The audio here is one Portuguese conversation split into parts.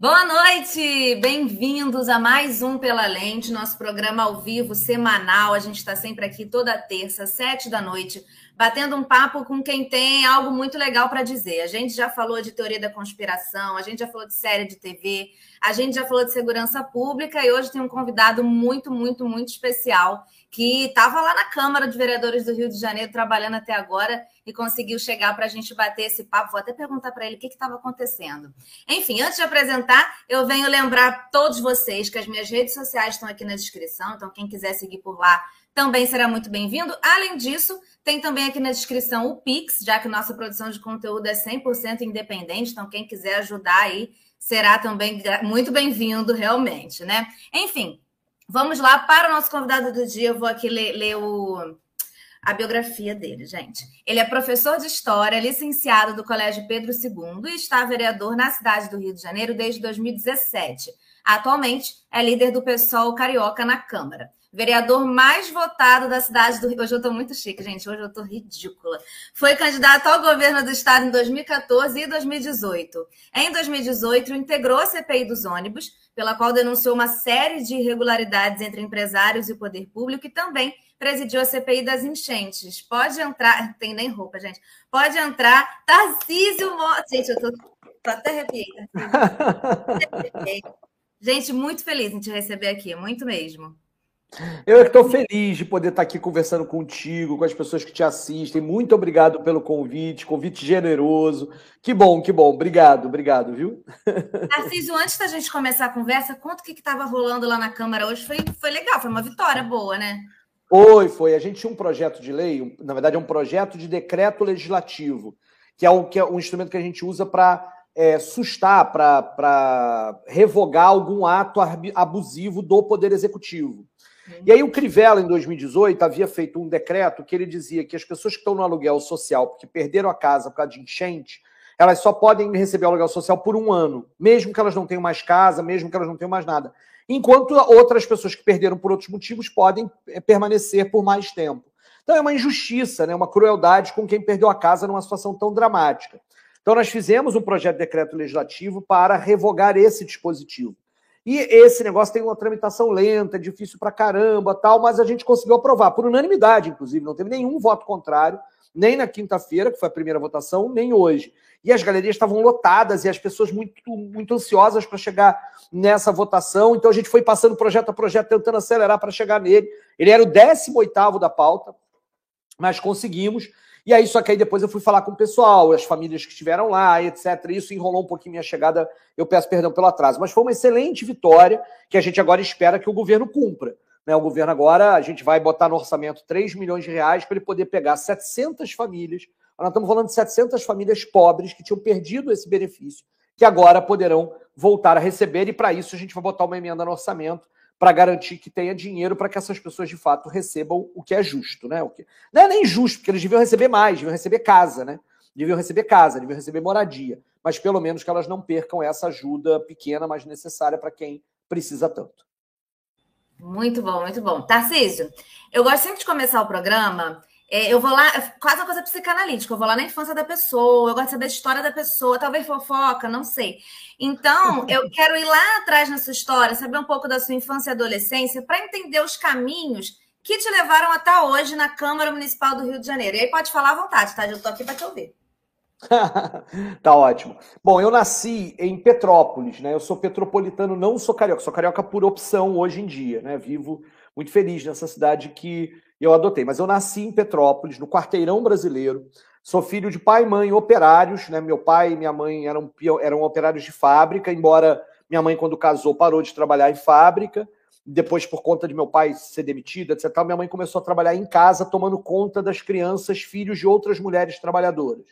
Boa noite, bem-vindos a mais um Pela Lente, nosso programa ao vivo semanal. A gente está sempre aqui toda terça, sete da noite, batendo um papo com quem tem algo muito legal para dizer. A gente já falou de teoria da conspiração, a gente já falou de série de TV, a gente já falou de segurança pública e hoje tem um convidado muito, muito, muito especial que estava lá na Câmara de Vereadores do Rio de Janeiro trabalhando até agora e conseguiu chegar para a gente bater esse papo. Vou até perguntar para ele o que estava acontecendo. Enfim, antes de apresentar, eu venho lembrar todos vocês que as minhas redes sociais estão aqui na descrição, então quem quiser seguir por lá também será muito bem-vindo. Além disso, tem também aqui na descrição o Pix, já que nossa produção de conteúdo é 100% independente, então quem quiser ajudar aí será também muito bem-vindo, realmente, né? Enfim, vamos lá para o nosso convidado do dia. Eu vou aqui ler, ler o, a biografia dele, gente. Ele é professor de História, licenciado do Colégio Pedro II e está vereador na cidade do Rio de Janeiro desde 2017. Atualmente é líder do PSOL Carioca na Câmara vereador mais votado da cidade do Rio. Hoje eu estou muito chique, gente. Hoje eu estou ridícula. Foi candidato ao governo do estado em 2014 e 2018. Em 2018, integrou a CPI dos ônibus, pela qual denunciou uma série de irregularidades entre empresários e o poder público e também presidiu a CPI das enchentes. Pode entrar. Tem nem roupa, gente. Pode entrar. Tarcísio Mota. Gente, eu tô, tô até arrepiada. Gente, muito feliz em te receber aqui, muito mesmo. Eu é estou feliz de poder estar aqui conversando contigo, com as pessoas que te assistem. Muito obrigado pelo convite, convite generoso. Que bom, que bom. Obrigado, obrigado, viu? Narciso, antes da gente começar a conversa, conta o que estava rolando lá na Câmara hoje. Foi, foi legal, foi uma vitória boa, né? Foi, foi. A gente tinha um projeto de lei, na verdade, é um projeto de decreto legislativo, que é um, que é um instrumento que a gente usa para é, sustar, para revogar algum ato abusivo do Poder Executivo. E aí o Crivella, em 2018, havia feito um decreto que ele dizia que as pessoas que estão no aluguel social, porque perderam a casa por causa de enchente, elas só podem receber o aluguel social por um ano, mesmo que elas não tenham mais casa, mesmo que elas não tenham mais nada. Enquanto outras pessoas que perderam por outros motivos podem é, permanecer por mais tempo. Então é uma injustiça, né? uma crueldade com quem perdeu a casa numa situação tão dramática. Então nós fizemos um projeto de decreto legislativo para revogar esse dispositivo. E esse negócio tem uma tramitação lenta, é difícil pra caramba, tal, mas a gente conseguiu aprovar, por unanimidade, inclusive, não teve nenhum voto contrário, nem na quinta-feira, que foi a primeira votação, nem hoje. E as galerias estavam lotadas e as pessoas muito, muito ansiosas para chegar nessa votação. Então a gente foi passando projeto a projeto, tentando acelerar para chegar nele. Ele era o 18 da pauta, mas conseguimos. E aí, só que aí depois eu fui falar com o pessoal, as famílias que estiveram lá, etc. Isso enrolou um pouquinho minha chegada, eu peço perdão pelo atraso. Mas foi uma excelente vitória que a gente agora espera que o governo cumpra. Né? O governo agora, a gente vai botar no orçamento 3 milhões de reais para ele poder pegar 700 famílias. Nós estamos falando de 700 famílias pobres que tinham perdido esse benefício, que agora poderão voltar a receber, e para isso a gente vai botar uma emenda no orçamento para garantir que tenha dinheiro para que essas pessoas de fato recebam o que é justo, né? O que... Não é nem justo, porque eles deviam receber mais, deviam receber casa, né? Deviam receber casa, deviam receber moradia, mas pelo menos que elas não percam essa ajuda pequena, mas necessária para quem precisa tanto. Muito bom, muito bom. Tarcísio, eu gosto sempre de começar o programa é, eu vou lá, quase uma coisa psicanalítica, eu vou lá na infância da pessoa, eu gosto de saber a história da pessoa, talvez fofoca, não sei. Então, eu quero ir lá atrás na sua história, saber um pouco da sua infância e adolescência, para entender os caminhos que te levaram até hoje na Câmara Municipal do Rio de Janeiro. E aí pode falar à vontade, tá? Eu estou aqui para te ouvir. tá ótimo. Bom, eu nasci em Petrópolis, né? Eu sou petropolitano, não sou carioca, sou carioca por opção hoje em dia, né? Vivo muito feliz nessa cidade que eu adotei. Mas eu nasci em Petrópolis, no quarteirão brasileiro. Sou filho de pai e mãe operários, né? Meu pai e minha mãe eram, eram operários de fábrica, embora minha mãe, quando casou, parou de trabalhar em fábrica. Depois, por conta de meu pai ser demitido, etc., minha mãe começou a trabalhar em casa, tomando conta das crianças, filhos de outras mulheres trabalhadoras.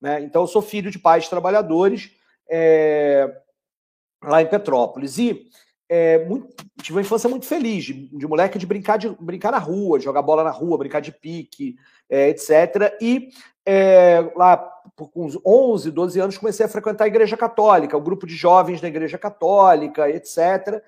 Né? Então, eu sou filho de pais trabalhadores é, lá em Petrópolis. E é, muito, tive uma infância muito feliz, de, de, moleque de brincar, de brincar na rua, jogar bola na rua, brincar de pique, é, etc. E é, lá, com uns 11, 12 anos, comecei a frequentar a Igreja Católica, o grupo de jovens da Igreja Católica, etc.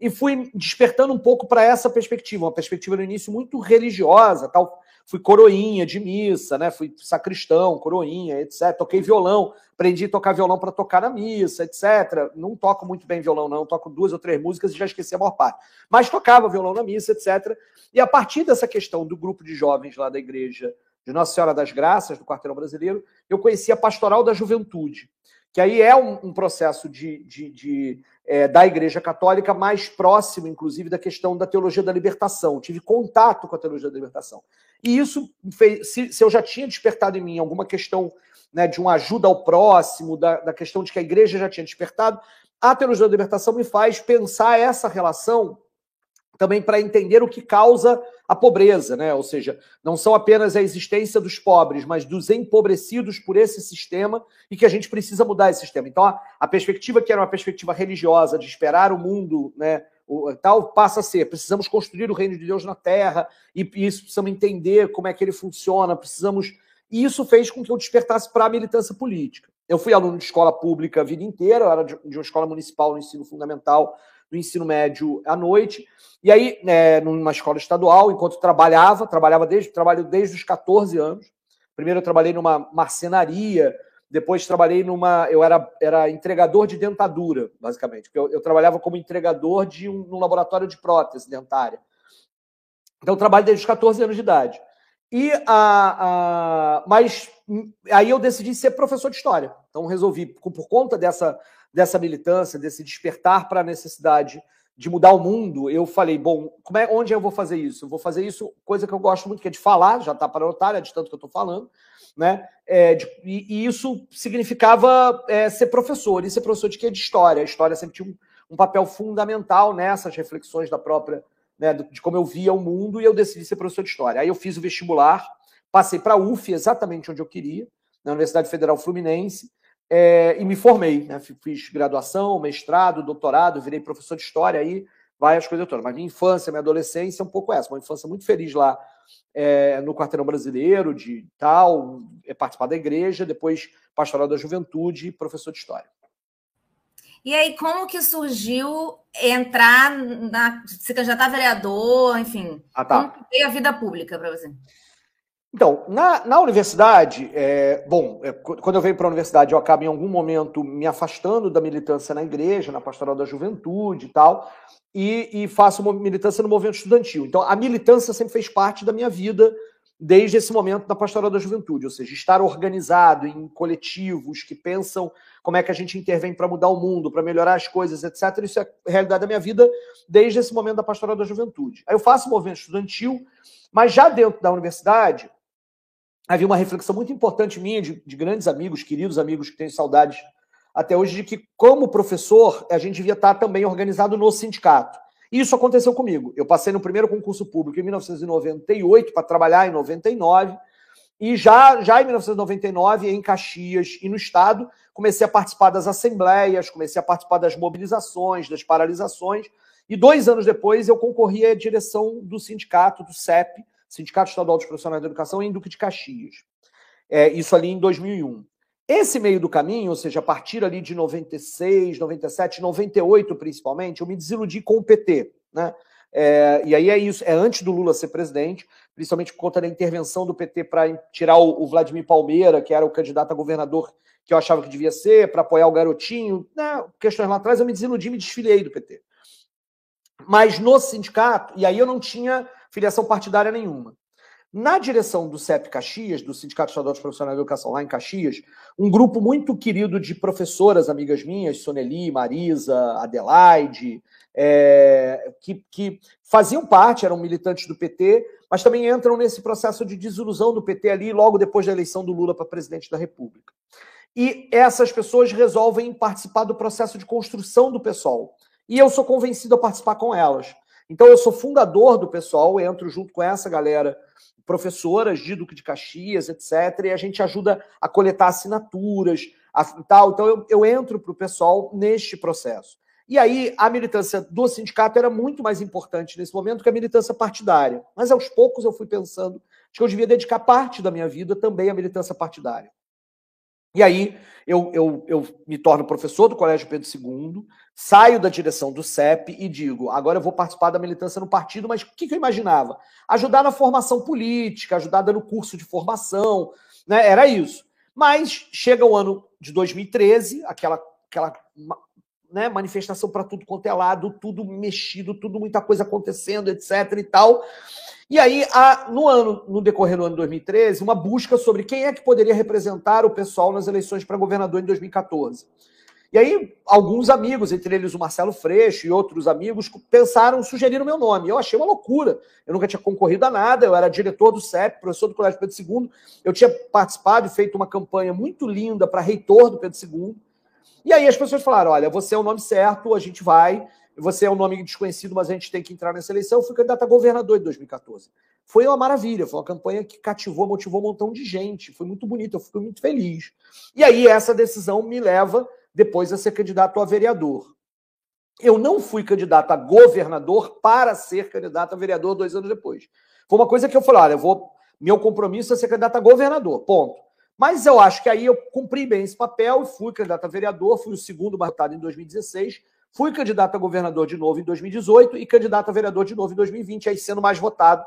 E fui despertando um pouco para essa perspectiva, uma perspectiva no início muito religiosa, tal. Fui coroinha de missa, né? Fui sacristão, coroinha, etc. Toquei violão, aprendi a tocar violão para tocar na missa, etc. Não toco muito bem violão, não. Toco duas ou três músicas e já esqueci a maior parte. Mas tocava violão na missa, etc. E a partir dessa questão do grupo de jovens lá da igreja de Nossa Senhora das Graças, do Quarteirão Brasileiro, eu conheci a Pastoral da Juventude, que aí é um, um processo de, de, de é, da Igreja Católica mais próximo, inclusive, da questão da teologia da libertação. tive contato com a teologia da libertação. E isso fez, se, se eu já tinha despertado em mim alguma questão né, de uma ajuda ao próximo, da, da questão de que a igreja já tinha despertado, a teologia da libertação me faz pensar essa relação também para entender o que causa a pobreza, né? Ou seja, não são apenas a existência dos pobres, mas dos empobrecidos por esse sistema e que a gente precisa mudar esse sistema. Então, a, perspectiva que era uma perspectiva religiosa de esperar o mundo, né, o, tal passa a ser, precisamos construir o reino de Deus na terra e, e isso precisamos entender como é que ele funciona, precisamos e isso fez com que eu despertasse para a militância política. Eu fui aluno de escola pública a vida inteira, eu era de uma escola municipal no ensino fundamental, no ensino médio à noite. E aí, é, numa escola estadual, enquanto trabalhava, trabalhava desde, trabalho desde os 14 anos. Primeiro eu trabalhei numa marcenaria, depois trabalhei numa. Eu era, era entregador de dentadura, basicamente. Eu, eu trabalhava como entregador de um, num laboratório de prótese dentária. Então, trabalho desde os 14 anos de idade. E a, a, mas aí eu decidi ser professor de história. Então resolvi, por conta dessa dessa militância, desse despertar para a necessidade de mudar o mundo, eu falei, bom, como é, onde eu vou fazer isso? Eu vou fazer isso, coisa que eu gosto muito, que é de falar, já está para notar, é de tanto que eu estou falando, né? É, de, e, e, isso significava é, ser professor, e ser professor de quê? De história. A história sempre tinha um, um papel fundamental nessas reflexões da própria, né, de como eu via o mundo, e eu decidi ser professor de história. Aí eu fiz o vestibular, passei para a UF, exatamente onde eu queria, na Universidade Federal Fluminense, é, e me formei, né? Fiz graduação, mestrado, doutorado, virei professor de história aí, vai as coisas todas. Mas minha infância, minha adolescência é um pouco essa, uma infância muito feliz lá é, no quarteirão brasileiro, de tal, é, participar da igreja, depois pastoral da juventude e professor de história. E aí, como que surgiu entrar na. Se candidatar a vereador, enfim. Ah, tá. Como veio a vida pública para você? Então, na, na universidade, é, bom, é, quando eu venho para a universidade, eu acabo em algum momento me afastando da militância na igreja, na pastoral da juventude e tal, e, e faço militância no movimento estudantil. Então, a militância sempre fez parte da minha vida desde esse momento da pastoral da juventude, ou seja, estar organizado em coletivos que pensam como é que a gente intervém para mudar o mundo, para melhorar as coisas, etc. Isso é a realidade da minha vida desde esse momento da pastoral da juventude. Aí eu faço movimento estudantil, mas já dentro da universidade, havia uma reflexão muito importante minha, de, de, grandes amigos, queridos amigos que tenho saudades até hoje, de que, como professor, a gente devia estar também organizado no sindicato. E isso aconteceu comigo. Eu passei no primeiro concurso público em 1998 para trabalhar em 99. E já, já em 1999, em Caxias e no Estado, comecei a participar das assembleias, comecei a participar das mobilizações, das paralisações. E dois anos depois, eu concorri à direção do sindicato, do CEP, Sindicato Estadual dos Profissionais da Educação, em Duque de Caxias. É, isso ali em 2001. Esse meio do caminho, ou seja, a partir ali de 96, 97, 98 principalmente, eu me desiludi com o PT. Né? É, e aí é isso, é antes do Lula ser presidente, principalmente por conta da intervenção do PT para tirar o, o, Vladimir Palmeira, que era o candidato a governador que eu achava que devia ser, para apoiar o garotinho. Né? Questões lá atrás, eu me desiludi, me desfiliei do PT. Mas no sindicato, e aí eu não tinha filiação partidária nenhuma. Na direção do CEP Caxias, do Sindicato Estadual dos Profissionais de Educação, lá em Caxias, um grupo muito querido de professoras, amigas minhas, Soneli, Marisa, Adelaide, é, que, que faziam parte, eram militantes do PT, mas também entram nesse processo de desilusão do PT ali, logo depois da eleição do Lula para presidente da República. E essas pessoas resolvem participar do processo de construção do PSOL. E eu sou convencido a participar com elas. Então, eu sou fundador do pessoal, entro junto com essa galera, professoras de Duque de Caxias, etc., e a gente ajuda a coletar assinaturas, a, tal. Então, eu, eu entro para o pessoal neste processo. E aí, a militância do sindicato era muito mais importante nesse momento que a militância partidária. Mas aos poucos eu fui pensando que eu devia dedicar parte da minha vida também à militância partidária. E aí eu, eu, eu me torno professor do Colégio Pedro II, saio da direção do CEP e digo: agora eu vou participar da militância no partido, mas o que, que eu imaginava? Ajudar na formação política, ajudar dando curso de formação, né? Era isso. Mas chega o ano de 2013, aquela, aquela né, manifestação para tudo quanto é lado, tudo mexido, tudo muita coisa acontecendo, etc. e tal. E aí, há, no ano, no decorrer do ano 2013, uma busca sobre quem é que poderia representar o pessoal nas eleições para governador em 2014. E aí, alguns amigos, entre eles o Marcelo Freixo e outros amigos, pensaram, sugeriram meu nome. Eu achei uma loucura. Eu nunca tinha concorrido a nada, eu era diretor do CEP, professor do Colégio Pedro II. Eu tinha participado e feito uma campanha muito linda para reitor do Pedro II. E aí as pessoas falaram: olha, você é o nome certo, a gente vai. Você é um nome desconhecido, mas a gente tem que entrar nessa eleição. Eu fui candidato a governador em 2014. Foi uma maravilha, foi uma campanha que cativou, motivou um montão de gente. Foi muito bonito, eu fiquei muito feliz. E aí essa decisão me leva depois a ser candidato a vereador. Eu não fui candidato a governador para ser candidato a vereador dois anos depois. Foi uma coisa que eu falei: olha, eu vou, meu compromisso é ser candidato a governador, ponto. Mas eu acho que aí eu cumpri bem esse papel, fui candidato a vereador, fui o segundo mais votado em 2016, fui candidato a governador de novo em 2018 e candidato a vereador de novo em 2020, aí sendo mais votado,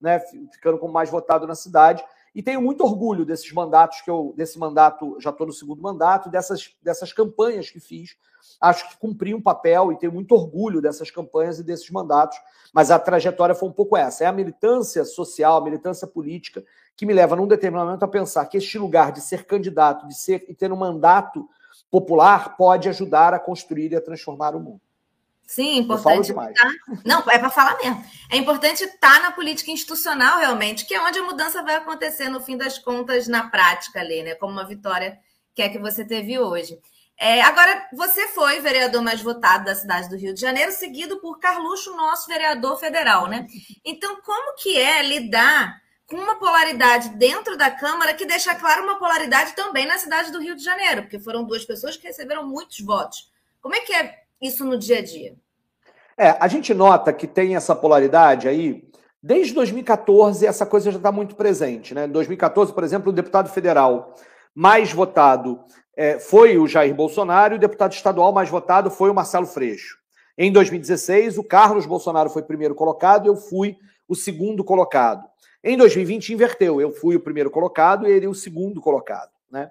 né, ficando como mais votado na cidade. E tenho muito orgulho desses mandatos que eu, desse mandato, já estou no segundo mandato, dessas, dessas campanhas que fiz. Acho que cumpri um papel e tenho muito orgulho dessas campanhas e desses mandatos, mas a trajetória foi um pouco essa. É a militância social, a militância política que me leva, num determinado momento, a pensar que este lugar de ser candidato, de ser e ter um mandato popular, pode ajudar a construir e a transformar o mundo. Sim, importante. Tá... Não, é para falar mesmo. É importante estar tá na política institucional, realmente, que é onde a mudança vai acontecer, no fim das contas, na prática ali, né? Como uma vitória que é que você teve hoje. É, agora, você foi vereador mais votado da cidade do Rio de Janeiro, seguido por Carluxo, nosso vereador federal, né? Então, como que é lidar com uma polaridade dentro da Câmara que deixa claro uma polaridade também na cidade do Rio de Janeiro, porque foram duas pessoas que receberam muitos votos. Como é que é isso no dia a dia? É, a gente nota que tem essa polaridade aí. Desde 2014, essa coisa já está muito presente. Né? Em 2014, por exemplo, o deputado federal mais votado é, foi o Jair Bolsonaro e o deputado estadual mais votado foi o Marcelo Freixo. Em 2016, o Carlos Bolsonaro foi primeiro colocado eu fui o segundo colocado. Em 2020, inverteu. Eu fui o primeiro colocado e ele o segundo colocado. Né?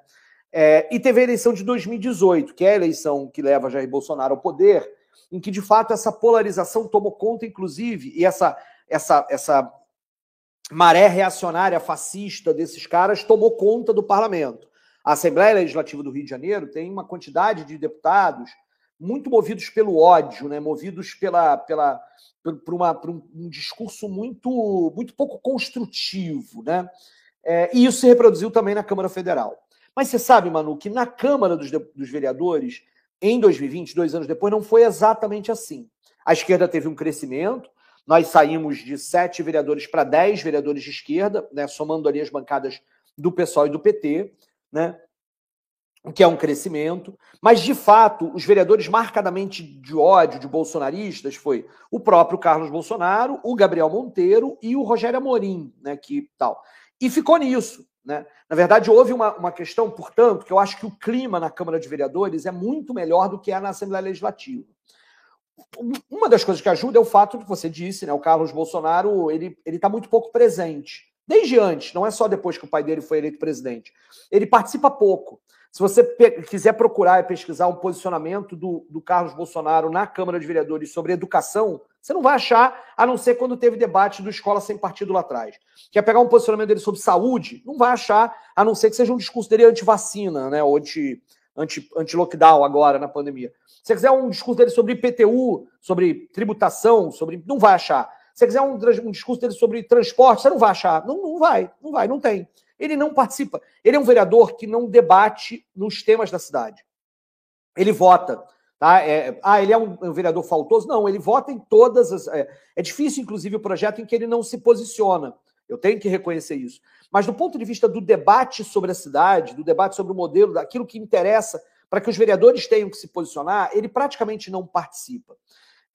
É, e teve a eleição de 2018, que é a eleição que leva Jair Bolsonaro ao poder, em que, de fato, essa polarização tomou conta, inclusive, e essa, essa, essa maré reacionária fascista desses caras tomou conta do parlamento. A Assembleia Legislativa do Rio de Janeiro tem uma quantidade de deputados muito movidos pelo ódio, né? movidos pela, pela, por, uma, por um, um, discurso muito, muito pouco construtivo. Né? É, e isso se reproduziu também na Câmara Federal. Mas você sabe, Manu, que na Câmara dos, dos Vereadores, em 2020, dois anos depois, não foi exatamente assim. A esquerda teve um crescimento, nós saímos de sete vereadores para dez vereadores de esquerda, né, somando ali as bancadas do PSOL e do PT, né, que é um crescimento. Mas, de fato, os vereadores marcadamente de ódio, de bolsonaristas, foi o próprio Carlos Bolsonaro, o Gabriel Monteiro e o Rogério Amorim, né, que tal. E ficou nisso. Né? Na verdade, houve uma, uma questão, portanto, que eu acho que o clima na Câmara de Vereadores é muito melhor do que é na Assembleia Legislativa. Uma das coisas que ajuda é o fato que você disse, né? O Carlos Bolsonaro ele está muito pouco presente. Desde antes, não é só depois que o pai dele foi eleito presidente. Ele participa pouco. Se você quiser procurar e pesquisar um posicionamento do, do Carlos Bolsonaro na Câmara de Vereadores sobre educação, você não vai achar, a não ser quando teve debate do Escola Sem Partido lá atrás. Quer pegar um posicionamento dele sobre saúde? Não vai achar, a não ser que seja um discurso dele anti-vacina, né? Ou anti-lockdown anti, agora na pandemia. Se você quiser um discurso dele sobre IPTU, sobre tributação, sobre. Não vai achar. Se você quiser um, um discurso dele sobre transporte, você não vai achar. Não, não vai, não vai, não tem. Ele não participa. Ele é um vereador que não debate nos temas da cidade. Ele vota. Tá? É, ah, ele é um, um, vereador faltoso? Não, ele vota em todas as. É, é, difícil, inclusive, o projeto em que ele não se posiciona. Eu tenho que reconhecer isso. Mas do ponto de vista do debate sobre a cidade, do debate sobre o modelo, daquilo que interessa para que os vereadores tenham que se posicionar, ele praticamente não participa.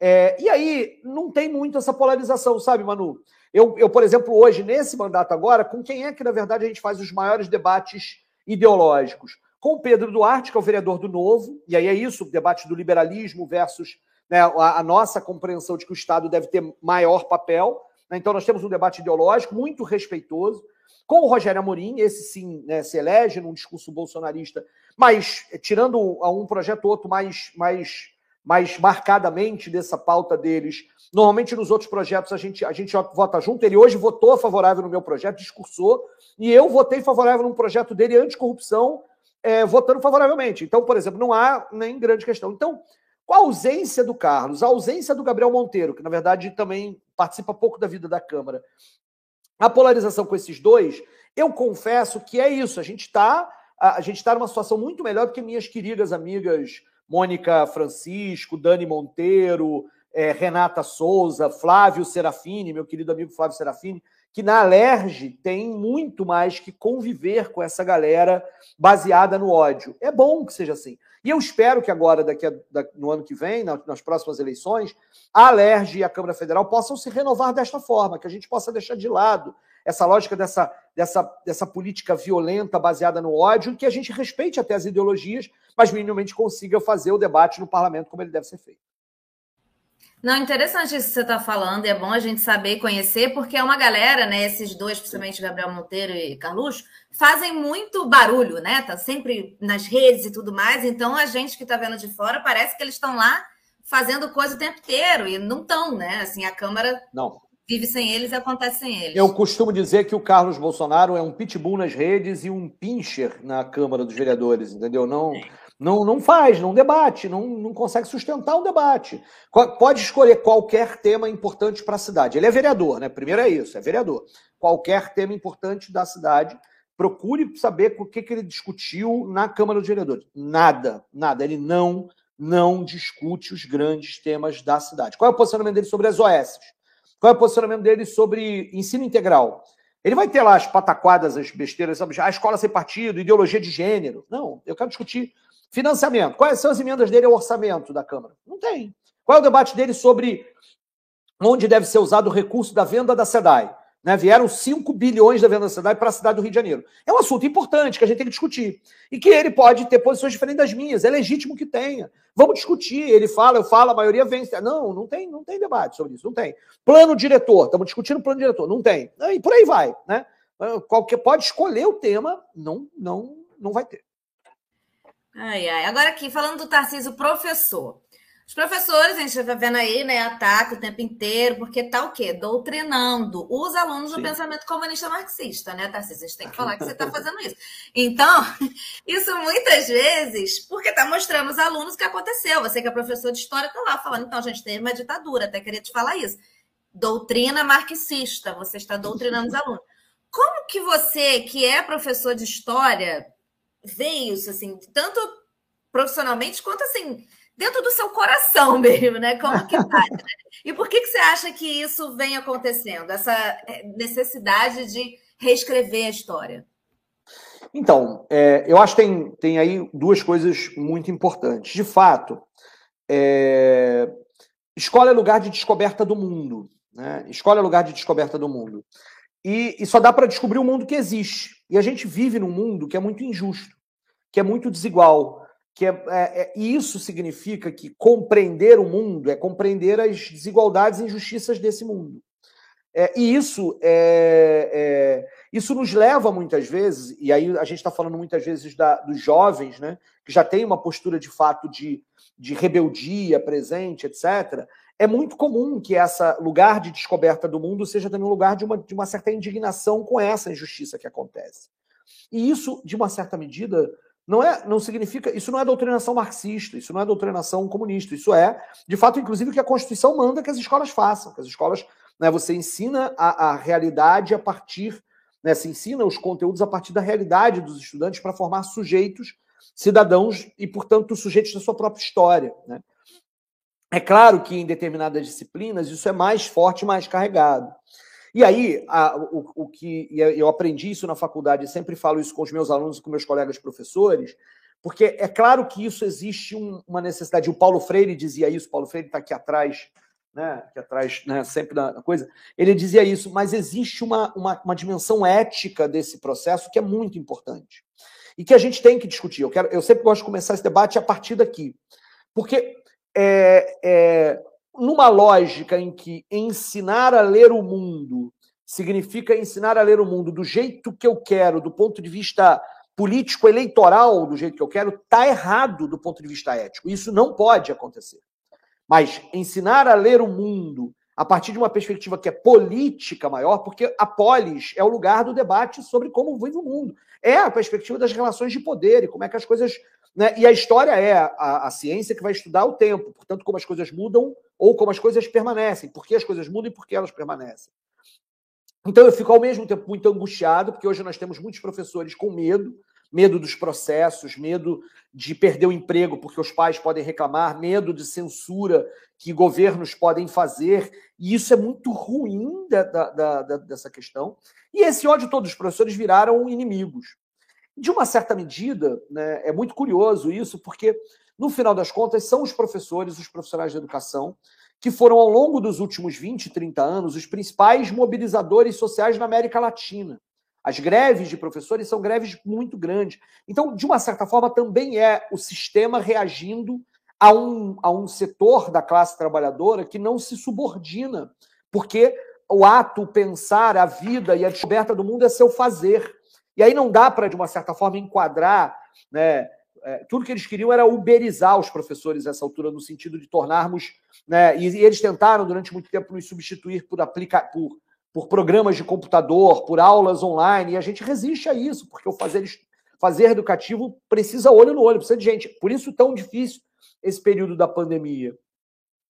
É, e aí não tem muito essa polarização, sabe, Manu? Eu, eu, por exemplo, hoje, nesse mandato agora, com quem é que, na verdade, a gente faz os maiores debates ideológicos? com o Pedro Duarte, que é o vereador do Novo, e aí é isso, o debate do liberalismo versus né, a, a, nossa compreensão de que o Estado deve ter maior papel. Né? Então, nós temos um debate ideológico muito respeitoso, com o Rogério Amorim, esse sim né, se elege num discurso bolsonarista, mas tirando um projeto ou outro mais, mais, mais marcadamente dessa pauta deles, normalmente nos outros projetos a gente, a gente vota junto. Ele hoje votou favorável no meu projeto, discursou, e eu votei favorável no projeto dele anticorrupção, é, votando favoravelmente. Então, por exemplo, não há nem grande questão. Então, com a ausência do Carlos, a ausência do Gabriel Monteiro, que na verdade também participa pouco da vida da Câmara, a polarização com esses dois, eu confesso que é isso. A gente está a gente está numa situação muito melhor do que minhas queridas amigas Mônica Francisco, Dani Monteiro, é, Renata Souza, Flávio Serafini, meu querido amigo Flávio Serafini, que na Alerj tem muito mais que conviver com essa galera baseada no ódio. É bom que seja assim. E eu espero que agora, daqui a, da, no ano que vem, na, nas próximas eleições, a Alerj e a Câmara Federal possam se renovar desta forma, que a gente possa deixar de lado essa lógica dessa, dessa, dessa política violenta baseada no ódio, que a gente respeite até as ideologias, mas minimamente consiga fazer o debate no parlamento como ele deve ser feito. Não, interessante isso que você está falando, e é bom a gente saber e conhecer, porque é uma galera, né? Esses dois, principalmente Gabriel Monteiro e Carluxo, fazem muito barulho, né? Tá sempre nas redes e tudo mais. Então a gente que está vendo de fora parece que eles estão lá fazendo coisa o tempo inteiro, e não estão, né? Assim, a Câmara não. Vive sem eles e acontece sem eles. Eu costumo dizer que o Carlos Bolsonaro é um pitbull nas redes e um pincher na Câmara dos Vereadores, entendeu? Não. Não, não faz, não debate, não, não consegue sustentar o debate. Pode escolher qualquer tema importante para a cidade. Ele é vereador, né? Primeiro é isso, é vereador. Qualquer tema importante da cidade, procure saber o que, que ele discutiu na Câmara dos Vereadores. Nada, nada. Ele não, não discute os grandes temas da cidade. Qual é o posicionamento dele sobre as OS? Qual é o posicionamento dele sobre ensino integral? Ele vai ter lá as pataquadas, as besteiras, sabe? a escola sem partido, ideologia de gênero. Não, eu quero discutir Financiamento. Quais são as emendas dele ao orçamento da Câmara? Não tem. Qual é o debate dele sobre onde deve ser usado o recurso da venda da SEDAI? Né? Vieram 5 bilhões da venda da SEDAI para a cidade do Rio de Janeiro. É um assunto importante que a gente tem que discutir. E que ele pode ter posições diferentes das minhas. É legítimo que tenha. Vamos discutir. Ele fala, eu falo, a maioria vence. Não, não tem, não tem debate sobre isso. Não tem. Plano diretor. Estamos discutindo plano diretor. Não tem. E por aí vai. Né? Qualquer, pode escolher o tema, não, não, não vai ter. Ai, ai. Agora aqui, falando do Tarcísio professor. Os professores, a gente está vendo aí, né, ataque o tempo inteiro, porque tá o quê? Doutrinando os alunos Sim. do pensamento comunista marxista, né, Tarcísio? A gente tem que falar que você está fazendo isso. Então, isso muitas vezes, porque está mostrando os alunos o que aconteceu. Você que é professor de história está lá falando, então, gente, teve uma ditadura, até queria te falar isso. Doutrina marxista, você está doutrinando os alunos. Como que você, que é professor de história, vê isso, assim, tanto profissionalmente quanto assim, dentro do seu coração mesmo, né? Como que tá? E por que, que você acha que isso vem acontecendo? Essa é, necessidade de reescrever a história? Então, é, eu acho que tem, tem aí duas coisas muito importantes. De fato, é, escola é lugar de descoberta do mundo. Né? Escola é lugar de descoberta do mundo. E, e só dá para descobrir o mundo que existe. E a gente vive num mundo que é muito injusto, que é muito desigual. Que é, é, é, isso significa que compreender o mundo é compreender as desigualdades e injustiças desse mundo. É, e isso, é, é, isso nos leva muitas vezes, e aí a gente está falando muitas vezes da, dos jovens, né, que já tem uma postura de fato de, de rebeldia presente, etc é muito comum que esse lugar de descoberta do mundo seja também um lugar de uma, de uma certa indignação com essa injustiça que acontece. E isso, de uma certa medida, não é, não significa, isso não é doutrinação marxista, isso não é doutrinação comunista, isso é, de fato, inclusive, o que a Constituição manda que as escolas façam, que as escolas, né, você ensina a, a realidade a partir, né, se ensina os conteúdos a partir da realidade dos estudantes para formar sujeitos, cidadãos e, portanto, sujeitos da sua própria história, né? É claro que em determinadas disciplinas isso é mais forte, mais carregado. E aí, a, o, o, que eu aprendi isso na faculdade, sempre falo isso com os meus alunos, com meus colegas professores, porque é claro que isso existe um, uma necessidade. O Paulo Freire dizia isso, o Paulo Freire está aqui atrás, né, aqui atrás, né, sempre da coisa. Ele dizia isso, mas existe uma, uma, uma dimensão ética desse processo que é muito importante. e que a gente tem que discutir. Eu, quero, eu sempre gosto de começar esse debate a partir daqui. Porque é, é, numa lógica em que ensinar a ler o mundo significa ensinar a ler o mundo do jeito que eu quero, do ponto de vista político eleitoral, do jeito que eu quero, está errado do ponto de vista ético. Isso não pode acontecer. Mas ensinar a ler o mundo a partir de uma perspectiva que é política maior, porque a polis é o lugar do debate sobre como vive o mundo. É a perspectiva das relações de poder e como é que as coisas. Né? E a história é a, a ciência que vai estudar o tempo, portanto, como as coisas mudam ou como as coisas permanecem, por que as coisas mudam e por que elas permanecem. Então eu fico ao mesmo tempo muito angustiado, porque hoje nós temos muitos professores com medo, medo dos processos, medo de perder o emprego porque os pais podem reclamar, medo de censura que governos podem fazer, e isso é muito ruim da, da, da, dessa questão. E esse ódio todos os professores viraram inimigos. De uma certa medida, né, é muito curioso isso, porque, no final das contas, são os professores, os profissionais de educação, que foram, ao longo dos últimos 20, 30 anos, os principais mobilizadores sociais na América Latina. As greves de professores são greves muito grandes. Então, de uma certa forma, também é o sistema reagindo a um, a um setor da classe trabalhadora que não se subordina, porque o ato, o pensar, a vida e a descoberta do mundo é seu fazer. E aí não dá para, de uma certa forma, enquadrar. Né, é, tudo que eles queriam era uberizar os professores nessa altura, no sentido de tornarmos. Né, e, e eles tentaram, durante muito tempo, nos substituir por, aplica, por por programas de computador, por aulas online, e a gente resiste a isso, porque o fazer, fazer educativo precisa olho no olho, precisa de gente. Por isso tão difícil esse período da pandemia.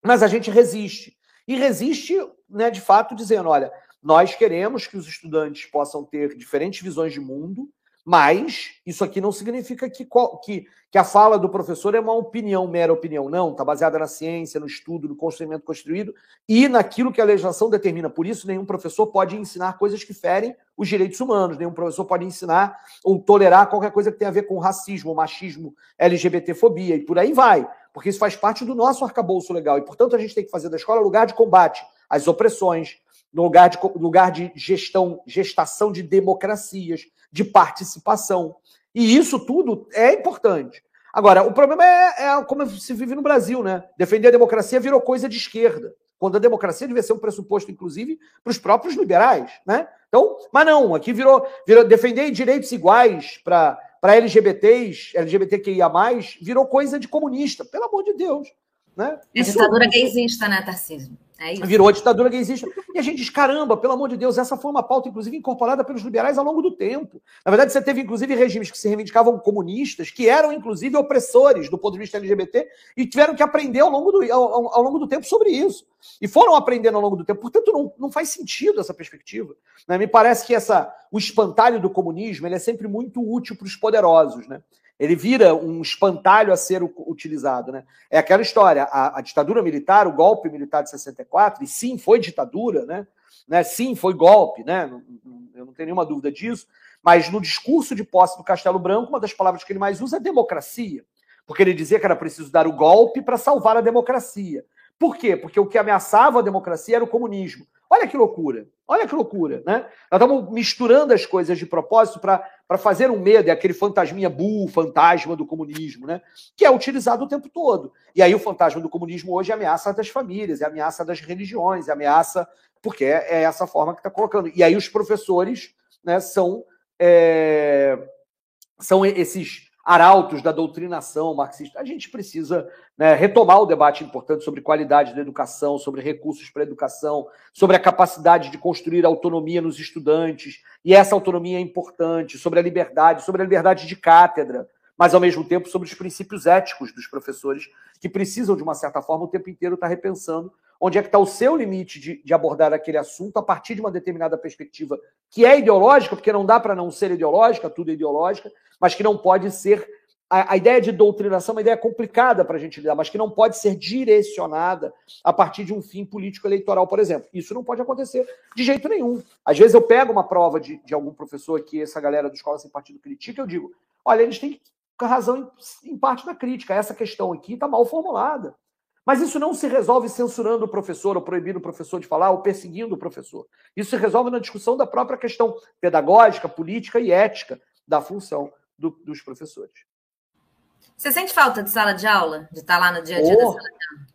Mas a gente resiste. E resiste, né, de fato, dizendo: olha, nós queremos que os estudantes possam ter diferentes visões de mundo, mas isso aqui não significa que, que, que a fala do professor é uma opinião, mera opinião. Não, está baseada na ciência, no estudo, no conhecimento construído e naquilo que a legislação determina. Por isso, nenhum professor pode ensinar coisas que ferem os direitos humanos, nenhum professor pode ensinar ou tolerar qualquer coisa que tenha a ver com racismo, machismo, LGBTfobia e por aí vai. Porque isso faz parte do nosso arcabouço legal. E, portanto, a gente tem que fazer da escola lugar de combate às opressões, no lugar de, lugar de gestão, gestação de democracias, de participação. E isso tudo é importante. Agora, o problema é, é, como se vive no Brasil, né? Defender a democracia virou coisa de esquerda, quando a democracia devia ser um pressuposto, inclusive, para os próprios liberais, né? Então, mas não, aqui virou, virou defender direitos iguais para LGBTs, LGBTQIA, virou coisa de comunista, pelo amor de Deus. Né? É ditadura gaysista, né, Tarcísio? É Virou a ditadura gaysista. E a gente diz, caramba, pelo amor de Deus, essa foi uma pauta, inclusive, incorporada pelos liberais ao longo do tempo. Na verdade, você teve, inclusive, regimes que se reivindicavam comunistas, que eram, inclusive, opressores do ponto de vista LGBT, e tiveram que aprender ao longo do, ao, ao longo do tempo sobre isso. E foram aprendendo ao longo do tempo. Portanto, não, não faz sentido essa perspectiva. Né? Me parece que essa, o espantalho do comunismo ele é sempre muito útil para os poderosos. Né? Ele vira um espantalho a ser utilizado. Né? É aquela história, a, a, ditadura militar, o golpe militar de 64, e sim, foi ditadura, né? né? sim, foi golpe, né? Eu não tenho nenhuma dúvida disso, mas no discurso de posse do Castelo Branco, uma das palavras que ele mais usa é democracia, porque ele dizia que era preciso dar o golpe para salvar a democracia. Por quê? Porque o que ameaçava a democracia era o comunismo. Olha que loucura, olha que loucura, né? Nós estamos misturando as coisas de propósito para fazer um medo, é aquele fantasminha bull, fantasma do comunismo, né? Que é utilizado o tempo todo. E aí o fantasma do comunismo hoje é ameaça das famílias, é ameaça das religiões, é ameaça, porque é, é essa forma que está colocando. E aí os professores né, são, é, são esses arautos da doutrinação marxista. A gente precisa né, retomar o debate importante sobre qualidade da educação, sobre recursos para a educação, sobre a capacidade de construir autonomia nos estudantes, e essa autonomia é importante, sobre a liberdade, sobre a liberdade de cátedra, mas ao mesmo tempo sobre os princípios éticos dos professores, que precisam, de uma certa forma, o tempo inteiro estar repensando onde é que está o seu limite de, de, abordar aquele assunto a partir de uma determinada perspectiva que é ideológica, porque não dá para não ser ideológica, tudo é ideológica, mas que não pode ser. A, a ideia de doutrinação é uma ideia complicada para a gente lidar, mas que não pode ser direcionada a partir de um fim político-eleitoral, por exemplo. Isso não pode acontecer de jeito nenhum. Às vezes eu pego uma prova de, de algum professor que essa galera do Escola Sem Partido critica, eu digo: olha, eles têm razão em, em parte na crítica. Essa questão aqui está mal formulada. Mas isso não se resolve censurando o professor, ou proibindo o professor de falar, ou perseguindo o professor. Isso se resolve na discussão da própria questão pedagógica, política e ética da função do, dos professores. Você sente falta de sala de aula? De estar lá no dia a dia oh, da sala de aula?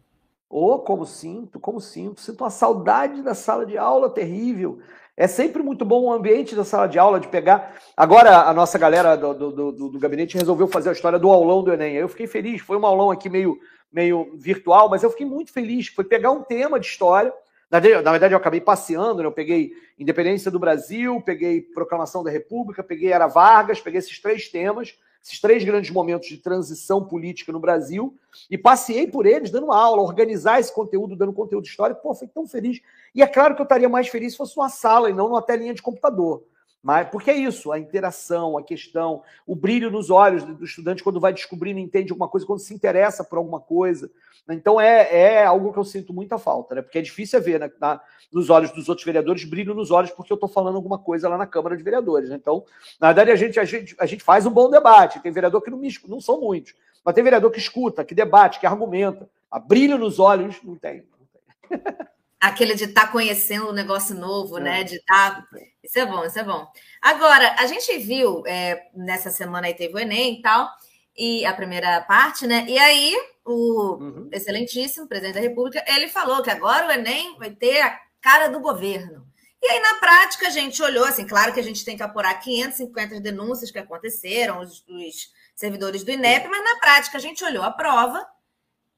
Oh, como sinto, como sinto. Sinto uma saudade da sala de aula terrível. É sempre muito bom o ambiente da sala de aula, de pegar. Agora, a nossa galera do, do, do, do gabinete resolveu fazer a história do aulão do Enem. Eu fiquei feliz. Foi um aulão aqui meio, meio virtual, mas eu fiquei muito feliz. Foi pegar um tema de história. Na verdade, eu acabei passeando, né? eu peguei Independência do Brasil, peguei Proclamação da República, peguei Era Vargas, peguei esses três temas esses três grandes momentos de transição política no Brasil, e passei por eles dando aula, organizar esse conteúdo, dando conteúdo histórico. Pô, fui tão feliz. E é claro que eu estaria mais feliz se fosse uma sala e não numa telinha de computador. Mas porque é isso, a interação, a questão, o brilho nos olhos do estudante quando vai descobrindo, entende alguma coisa, quando se interessa por alguma coisa. Então é, é algo que eu sinto muita falta, né? Porque é difícil ver né, na, nos olhos dos outros vereadores, brilho nos olhos, porque eu estou falando alguma coisa lá na Câmara de Vereadores. Né? Então, na verdade, a gente, a, gente, a gente faz um bom debate. Tem vereador que não me não são muitos, mas tem vereador que escuta, que debate, que argumenta. A brilho nos olhos, não tem. Não tem. Aquele de estar tá conhecendo um negócio novo, né? é. né? De estar. Tá... Isso é bom, isso é bom. Agora, a gente viu, é, nessa semana aí teve o Enem e tal, e a primeira parte, né? E aí, o uhum. excelentíssimo presidente da República, ele falou que agora o Enem vai ter a cara do governo. E aí, na prática, a gente olhou, assim, claro que a gente tem que apurar 550 denúncias que aconteceram, os, os servidores do INEP, mas na prática a gente olhou a prova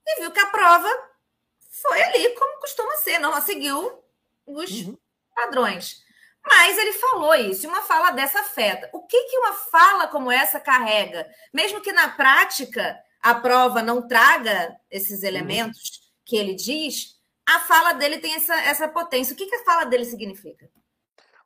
e viu que a prova foi ali como costuma ser, não seguiu os uhum. padrões. Mas ele falou isso, e uma fala dessa afeta. O que, que uma fala como essa carrega? Mesmo que na prática a prova não traga esses uhum. elementos uhum. que ele diz, a fala dele tem essa, essa potência. O que, que a fala dele significa?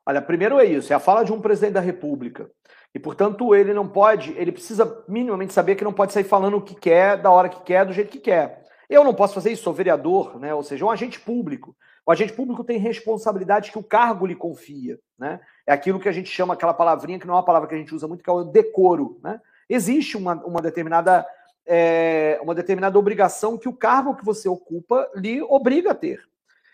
Olha, primeiro é isso, é a fala de um presidente da República. E, portanto, ele não pode, ele precisa minimamente saber que não pode sair falando o que quer, da hora que quer, do jeito que quer. Eu não posso fazer isso, sou vereador, né? ou seja, um agente público. O agente público tem responsabilidade que o cargo lhe confia. Né? É aquilo que a gente chama, aquela palavrinha que não é uma palavra que a gente usa muito, que é o decoro. Né? Existe uma, uma, determinada, é, uma determinada obrigação que o cargo que você ocupa lhe obriga a ter.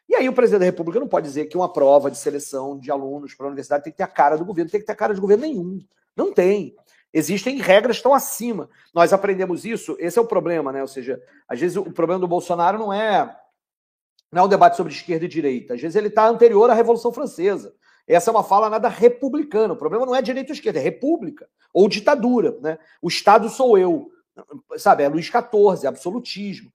E aí o presidente da República não pode dizer que uma prova de seleção de alunos para a universidade tem que ter a cara do governo, tem que ter a cara de governo nenhum. Não tem. Existem regras que estão acima. Nós aprendemos isso, esse é o problema, né? Ou seja, às vezes o problema do Bolsonaro não é não é um debate sobre esquerda e direita. Às vezes ele está anterior à Revolução Francesa. Essa é uma fala nada republicana. O problema não é direita ou esquerda, é república ou ditadura. Né? O Estado sou eu. Sabe, é Luís XIV, absolutismo.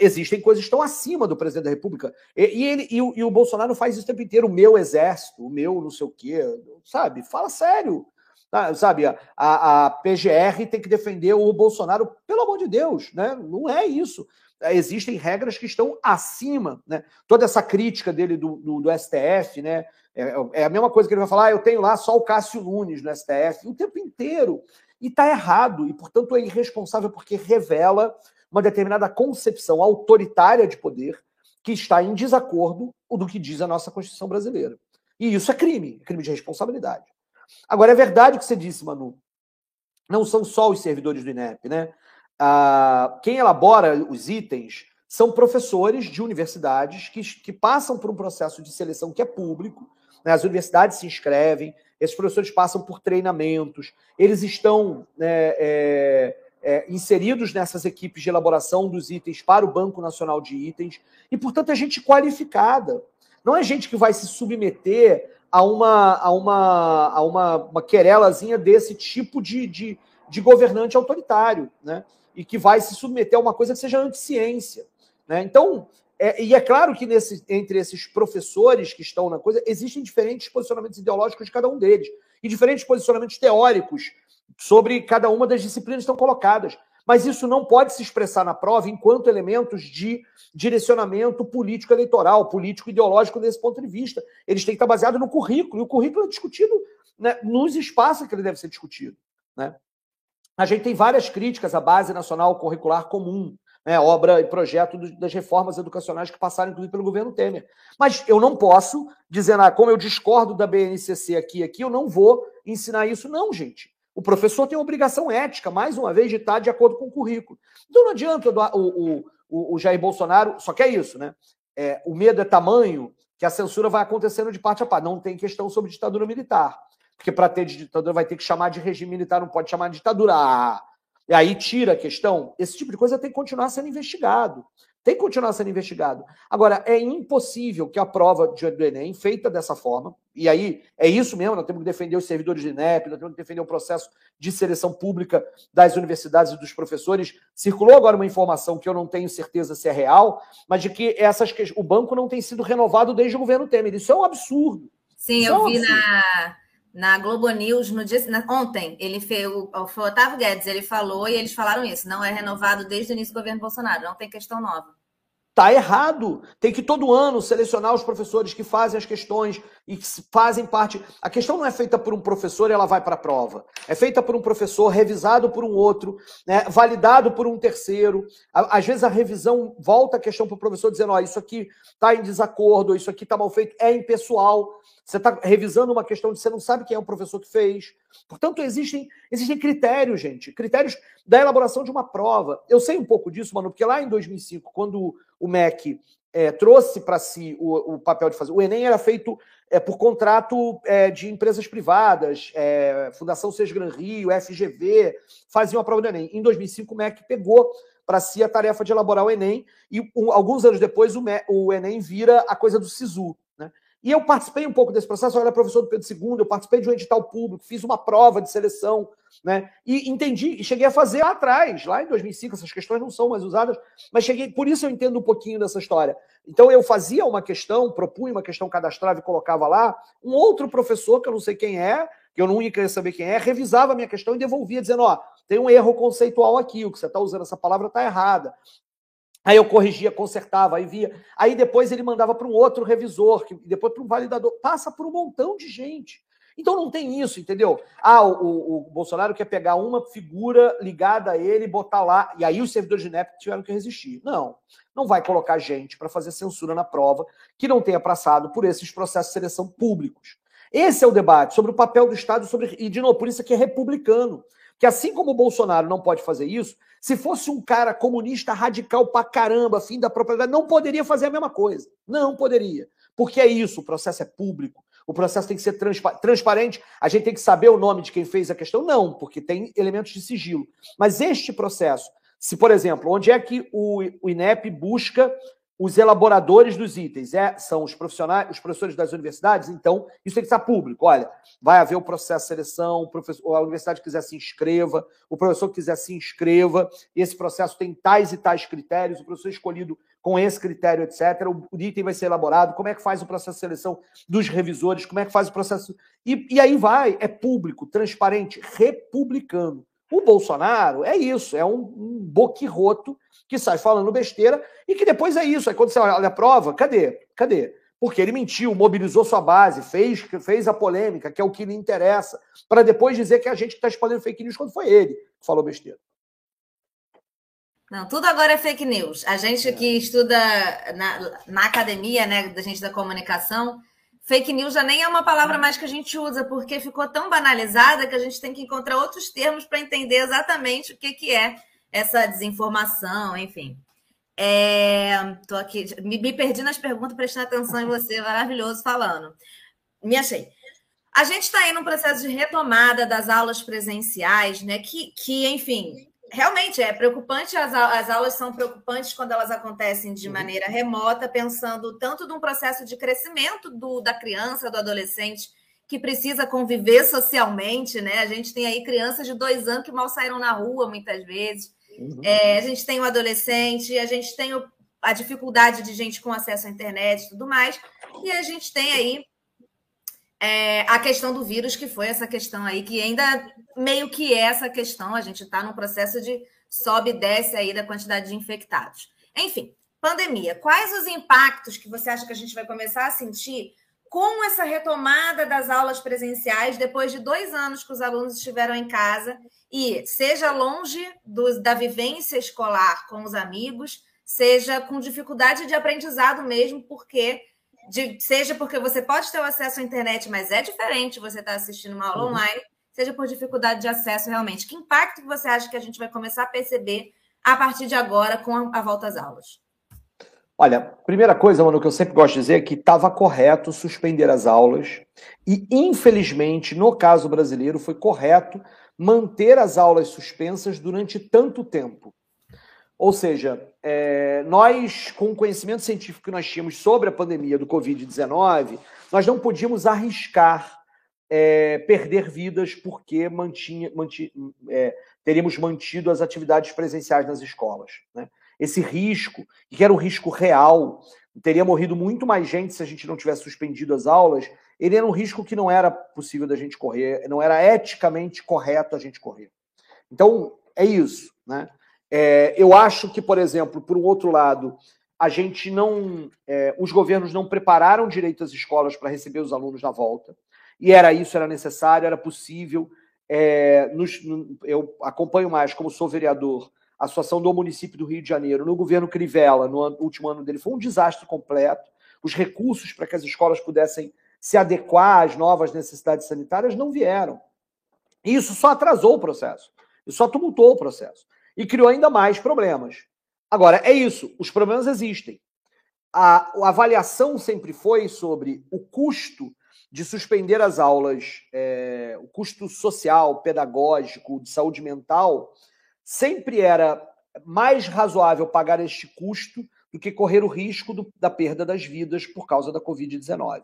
Existem coisas que estão acima do presidente da República. E, e ele, e e o Bolsonaro faz isso o tempo inteiro. O meu exército, o meu não sei o quê. Sabe? Fala sério. Tá? Sabe, a, a, PGR tem que defender o Bolsonaro, pelo amor de Deus, né? Não é isso. Existem regras que estão acima, né? Toda essa crítica dele do, do, do STF, né? É, é, a mesma coisa que ele vai falar, ah, eu tenho lá só o Cássio Nunes no STF, o tempo inteiro. E está errado, e portanto é irresponsável porque revela uma determinada concepção autoritária de poder que está em desacordo do que diz a nossa Constituição brasileira. E isso é crime, é crime de responsabilidade. Agora, é verdade o que você disse, Manu. Não são só os servidores do INEP, né? Ah, quem elabora os itens são professores de universidades que, que passam por um processo de seleção que é público. Né? As universidades se inscrevem, esses professores passam por treinamentos, eles estão né, é, é, inseridos nessas equipes de elaboração dos itens para o Banco Nacional de Itens, e, portanto, é gente qualificada. Não é gente que vai se submeter a uma, a uma, a uma, uma querelazinha desse tipo de, de, de governante autoritário, né? E que vai se submeter a uma coisa que seja anti-ciência. Né? Então, é, e é claro que nesse, entre esses professores que estão na coisa, existem diferentes posicionamentos ideológicos de cada um deles, e diferentes posicionamentos teóricos sobre cada uma das disciplinas que estão colocadas. Mas isso não pode se expressar na prova enquanto elementos de direcionamento político eleitoral, político ideológico desse ponto de vista. Eles têm que estar baseados no currículo, e o currículo é discutido né, nos espaços que ele deve ser discutido. Né? A gente tem várias críticas à Base Nacional Curricular Comum, né, obra e projeto das reformas educacionais que passaram, inclusive, pelo governo Temer. Mas eu não posso dizer, ah, como eu discordo da BNCC aqui aqui, eu não vou ensinar isso. Não, gente. O professor tem obrigação ética, mais uma vez, de estar de acordo com o currículo. Então não adianta o, o, o, Jair Bolsonaro, só que é isso, né? É, o medo é tamanho que a censura vai acontecendo de parte a parte. Não tem questão sobre ditadura militar. porque para ter ditadura vai ter que chamar de regime militar, não pode chamar de ditadura. Ah, e aí tira a questão. Esse tipo de coisa tem que continuar sendo investigado. Tem que continuar sendo investigado. Agora, é impossível que a prova do Enem, feita dessa forma, e aí é isso mesmo, nós temos que defender os servidores de INEP, nós temos que defender o processo de seleção pública das universidades e dos professores. Circulou agora uma informação que eu não tenho certeza se é real, mas de que essas o banco não tem sido renovado desde o governo Temer. Isso é um absurdo. Sim, Isso eu é um vi absurdo. na, na Globo News no dia, na, ontem. Ele fez, o, o Otávio Guedes, ele falou e eles falaram isso. Não é renovado desde o início do governo Bolsonaro, não tem questão nova. Tá errado. Tem que todo ano selecionar os professores que fazem as questões e que fazem parte. A questão não é feita por um professor e ela vai para a prova. É feita por um professor, revisado por um outro, né, validado por um terceiro. Às vezes a revisão volta a questão para o professor dizendo: ó, isso aqui está em desacordo, isso aqui está mal feito, é impessoal. Você está revisando uma questão de você não sabe quem é o professor que fez. Portanto, existem, existem critérios, gente, critérios da elaboração de uma prova. Eu sei um pouco disso, mano, porque lá em 2005, quando o MEC é, trouxe para si o, o, papel de fazer. O Enem era feito é, por contrato é, de empresas privadas, é, Fundação Sesgran Rio, FGV, faziam a prova do Enem. Em 2005, o MEC pegou para si a tarefa de elaborar o Enem, e um, alguns anos depois o, MEC, o Enem vira a coisa do SISU. E eu participei um pouco desse processo, eu era professor do Pedro II, eu participei de um edital público, fiz uma prova de seleção, né? E entendi, e cheguei a fazer lá atrás, lá em 2005, essas questões não são mais usadas, mas cheguei, por isso eu entendo um pouquinho dessa história. Então eu fazia uma questão, propunha uma questão cadastrava e colocava lá, um outro professor, que eu não sei quem é, que eu não ia querer saber quem é, revisava a minha questão e devolvia, dizendo: ó, tem um erro conceitual aqui, o que você está usando essa palavra está errada. Aí eu corrigia, consertava, aí via. Aí depois ele mandava para um outro revisor, que depois para um validador. Passa por um montão de gente. Então não tem isso, entendeu? Ah, o, o, Bolsonaro quer pegar uma figura ligada a ele e botar lá, e aí os servidores de INEP tiveram que resistir. Não, não vai colocar gente para fazer censura na prova que não tenha passado por esses processos de seleção públicos. Esse é o debate sobre o papel do Estado sobre, e de novo, por isso que é republicano. Que assim como o Bolsonaro não pode fazer isso, se fosse um cara comunista radical pra caramba, fim da propriedade, não poderia fazer a mesma coisa. Não poderia. Porque é isso, o processo é público, o processo tem que ser transpa transparente, a gente tem que saber o nome de quem fez a questão? Não, porque tem elementos de sigilo. Mas este processo, se, por exemplo, onde é que o, o INEP busca os elaboradores dos itens é, são os profissionais, os professores das universidades, então isso tem que estar público. Olha, vai haver o processo de seleção, a universidade quiser se inscreva, o professor quiser se inscreva, esse processo tem tais e tais critérios, o professor escolhido com esse critério, etc. O item vai ser elaborado, como é que faz o processo de seleção dos revisores, como é que faz o processo. E, e aí vai, é público, transparente, republicano. O Bolsonaro é isso, é um, um boquirroto que sai falando besteira e que depois é isso. Aí quando você olha a prova, cadê? Cadê? Porque ele mentiu, mobilizou sua base, fez, fez a polêmica, que é o que lhe interessa, para depois dizer que a gente está espalhando fake news quando foi ele que falou besteira. Não, tudo agora é fake news. A gente é. que estuda na, na academia, né, da gente da comunicação, fake news já nem é uma palavra mais que a gente usa, porque ficou tão banalizada que a gente tem que encontrar outros termos para entender exatamente o que, que é essa desinformação, enfim. É, tô aqui, me, me perdi nas perguntas, prestando atenção em você, maravilhoso falando. Me achei. A gente está aí num processo de retomada das aulas presenciais, né? Que, que enfim, realmente é preocupante. As, as aulas são preocupantes quando elas acontecem de maneira remota, pensando tanto num processo de crescimento do, da criança, do adolescente, que precisa conviver socialmente, né? A gente tem aí crianças de dois anos que mal saíram na rua muitas vezes. Uhum. É, a gente tem o adolescente, a gente tem o, a dificuldade de gente com acesso à internet e tudo mais, e a gente tem aí é, a questão do vírus, que foi essa questão aí, que ainda meio que é essa questão, a gente está num processo de sobe e desce aí da quantidade de infectados. Enfim, pandemia. Quais os impactos que você acha que a gente vai começar a sentir com essa retomada das aulas presenciais, depois de dois anos que os alunos estiveram em casa, e seja longe do, da vivência escolar com os amigos, seja com dificuldade de aprendizado mesmo, porque de, seja porque você pode ter o acesso à internet, mas é diferente você estar tá assistindo uma aula uhum. online, seja por dificuldade de acesso realmente. Que impacto que você acha que a gente vai começar a perceber a partir de agora com a, a volta às aulas? Olha, primeira coisa, mano, que eu sempre gosto de dizer é que estava correto suspender as aulas e, infelizmente, no caso brasileiro, foi correto manter as aulas suspensas durante tanto tempo. Ou seja, é, nós, com o conhecimento científico que nós tínhamos sobre a pandemia do Covid-19, nós não podíamos arriscar é, perder vidas porque mantinha, mantinha, é, teríamos mantido as atividades presenciais nas escolas. Né? Esse risco, que era um risco real, teria morrido muito mais gente se a gente não tivesse suspendido as aulas, ele era um risco que não era possível da gente correr, não era eticamente correto a gente correr. Então, é isso. Né? É, eu acho que, por exemplo, por um outro lado, a gente não. É, os governos não prepararam direito as escolas para receber os alunos na volta. E era isso, era necessário, era possível. É, nos, no, eu acompanho mais, como sou vereador, a situação do município do Rio de Janeiro. No governo Crivella, no último ano dele, foi um desastre completo. Os recursos para que as escolas pudessem se adequar às novas necessidades sanitárias não vieram. Isso só atrasou o processo. Isso só tumultuou o processo e criou ainda mais problemas. Agora, é isso, os problemas existem. A, a avaliação sempre foi sobre o custo de suspender as aulas, é, o custo social, pedagógico, de saúde mental, sempre era mais razoável pagar este custo do que correr o risco do, da perda das vidas por causa da Covid-19.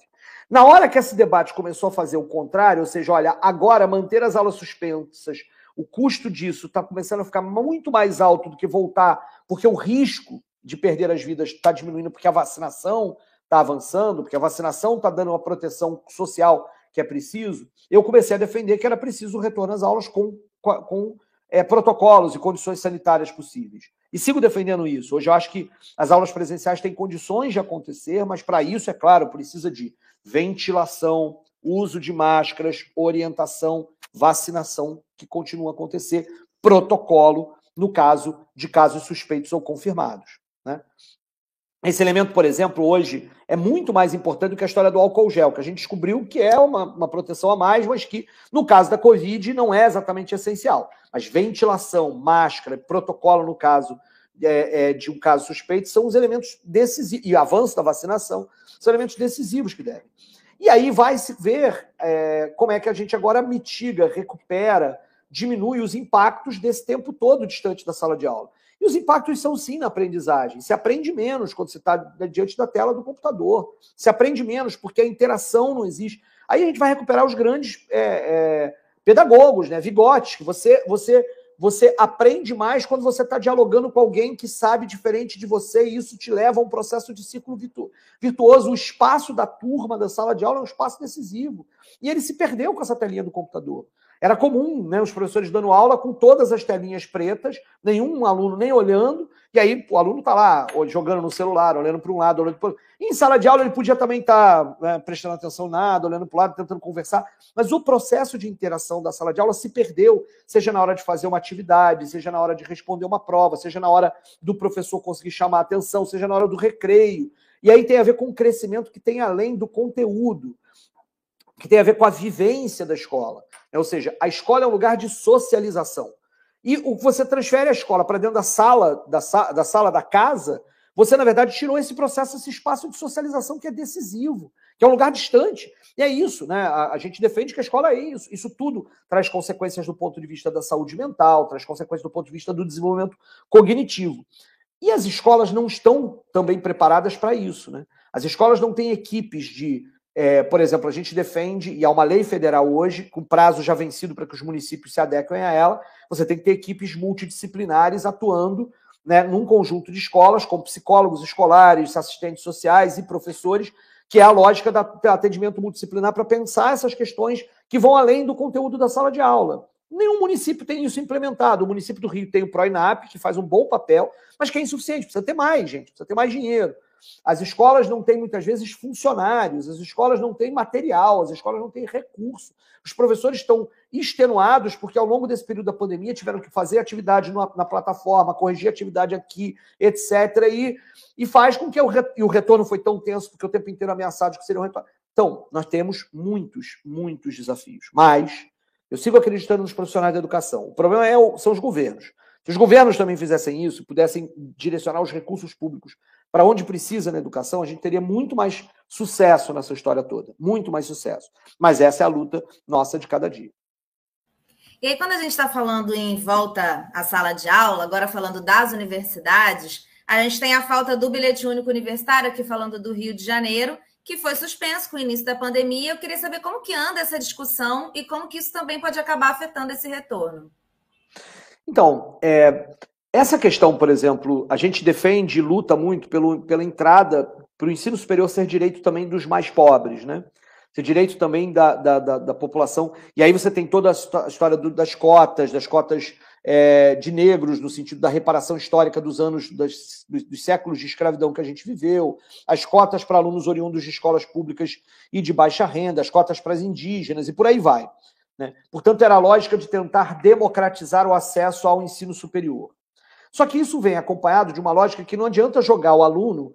Na hora que esse debate começou a fazer o contrário, ou seja, olha, agora manter as aulas suspensas o custo disso está começando a ficar muito mais alto do que voltar, porque o risco de perder as vidas está diminuindo, porque a vacinação está avançando, porque a vacinação está dando uma proteção social que é preciso. Eu comecei a defender que era preciso o retorno às aulas com, com, é, protocolos e condições sanitárias possíveis. E sigo defendendo isso. Hoje eu acho que as aulas presenciais têm condições de acontecer, mas para isso, é claro, precisa de ventilação, uso de máscaras, orientação, vacinação que continua a acontecer, protocolo no caso de casos suspeitos ou confirmados. Né? Esse elemento, por exemplo, hoje é muito mais importante do que a história do álcool gel, que a gente descobriu que é uma, uma proteção a mais, mas que, no caso da Covid, não é exatamente essencial. Mas ventilação, máscara, protocolo, no caso é, é, de um caso suspeito, são os elementos decisivos, e avanço da vacinação, são elementos decisivos que devem. E aí vai se ver é, como é que a gente agora mitiga, recupera, diminui os impactos desse tempo todo distante da sala de aula. E os impactos são sim na aprendizagem. Se aprende menos quando você está diante da tela do computador. Se aprende menos porque a interação não existe. Aí a gente vai recuperar os grandes é, é, pedagogos, né? Vigotes, que você, você você aprende mais quando você está dialogando com alguém que sabe diferente de você e isso te leva a um processo de ciclo virtu virtuoso. O espaço da turma, da sala de aula, é um espaço decisivo. E ele se perdeu com essa telinha do computador. Era comum, né, os professores dando aula com todas as telinhas pretas, nenhum aluno nem olhando, e aí o aluno está lá jogando no celular, olhando para um lado, olhando para o outro. Em sala de aula ele podia também estar tá, né, prestando atenção nada, olhando para o lado, tentando conversar, mas o processo de interação da sala de aula se perdeu, seja na hora de fazer uma atividade, seja na hora de responder uma prova, seja na hora do professor conseguir chamar a atenção, seja na hora do recreio. E aí tem a ver com o crescimento que tem além do conteúdo, que tem a ver com a vivência da escola. É, ou seja, a escola é um lugar de socialização. E o que você transfere a escola para dentro da sala, da, da sala da casa, você, na verdade, tirou esse processo, esse espaço de socialização que é decisivo, que é um lugar distante. E é isso, né? A, a, gente defende que a escola é isso. Isso tudo traz consequências do ponto de vista da saúde mental, traz consequências do ponto de vista do desenvolvimento cognitivo. E as escolas não estão também preparadas para isso, né? As escolas não têm equipes de é, por exemplo, a gente defende, e há uma lei federal hoje, com prazo já vencido para que os municípios se adequem a ela, você tem que ter equipes multidisciplinares atuando né, num conjunto de escolas, com psicólogos escolares, assistentes sociais e professores, que é a lógica do atendimento multidisciplinar para pensar essas questões que vão além do conteúdo da sala de aula. Nenhum município tem isso implementado. O município do Rio tem o ProINAP, que faz um bom papel, mas que é insuficiente, precisa ter mais, gente, precisa ter mais dinheiro. As escolas não têm muitas vezes funcionários, as escolas não têm material, as escolas não têm recurso. Os professores estão extenuados porque ao longo desse período da pandemia tiveram que fazer atividade na, na plataforma, corrigir atividade aqui, etc. E, e faz com que o, e o retorno foi tão tenso porque o tempo inteiro ameaçado que seria um retorno. Então, nós temos muitos, muitos desafios. Mas eu sigo acreditando nos profissionais da educação. O problema é, são os governos. Se os governos também fizessem isso, pudessem direcionar os recursos públicos para onde precisa na educação, a gente teria muito mais sucesso nessa história toda. Muito mais sucesso. Mas essa é a luta nossa de cada dia. E aí, quando a gente está falando em volta à sala de aula, agora falando das universidades, a gente tem a falta do bilhete único universitário, aqui falando do Rio de Janeiro, que foi suspenso com o início da pandemia. Eu queria saber como que anda essa discussão e como que isso também pode acabar afetando esse retorno. Então, é, essa questão, por exemplo, a gente defende e luta muito pelo, pela entrada para o ensino superior ser direito também dos mais pobres, né? Ser direito também da, da, da, da população. E aí você tem toda a história do, das cotas, das cotas é, de negros, no sentido da reparação histórica dos anos, das, dos, dos, séculos de escravidão que a gente viveu, as cotas para alunos oriundos de escolas públicas e de baixa renda, as cotas para as indígenas e por aí vai. Né? Portanto, era a lógica de tentar democratizar o acesso ao ensino superior. Só que isso vem acompanhado de uma lógica que não adianta jogar o aluno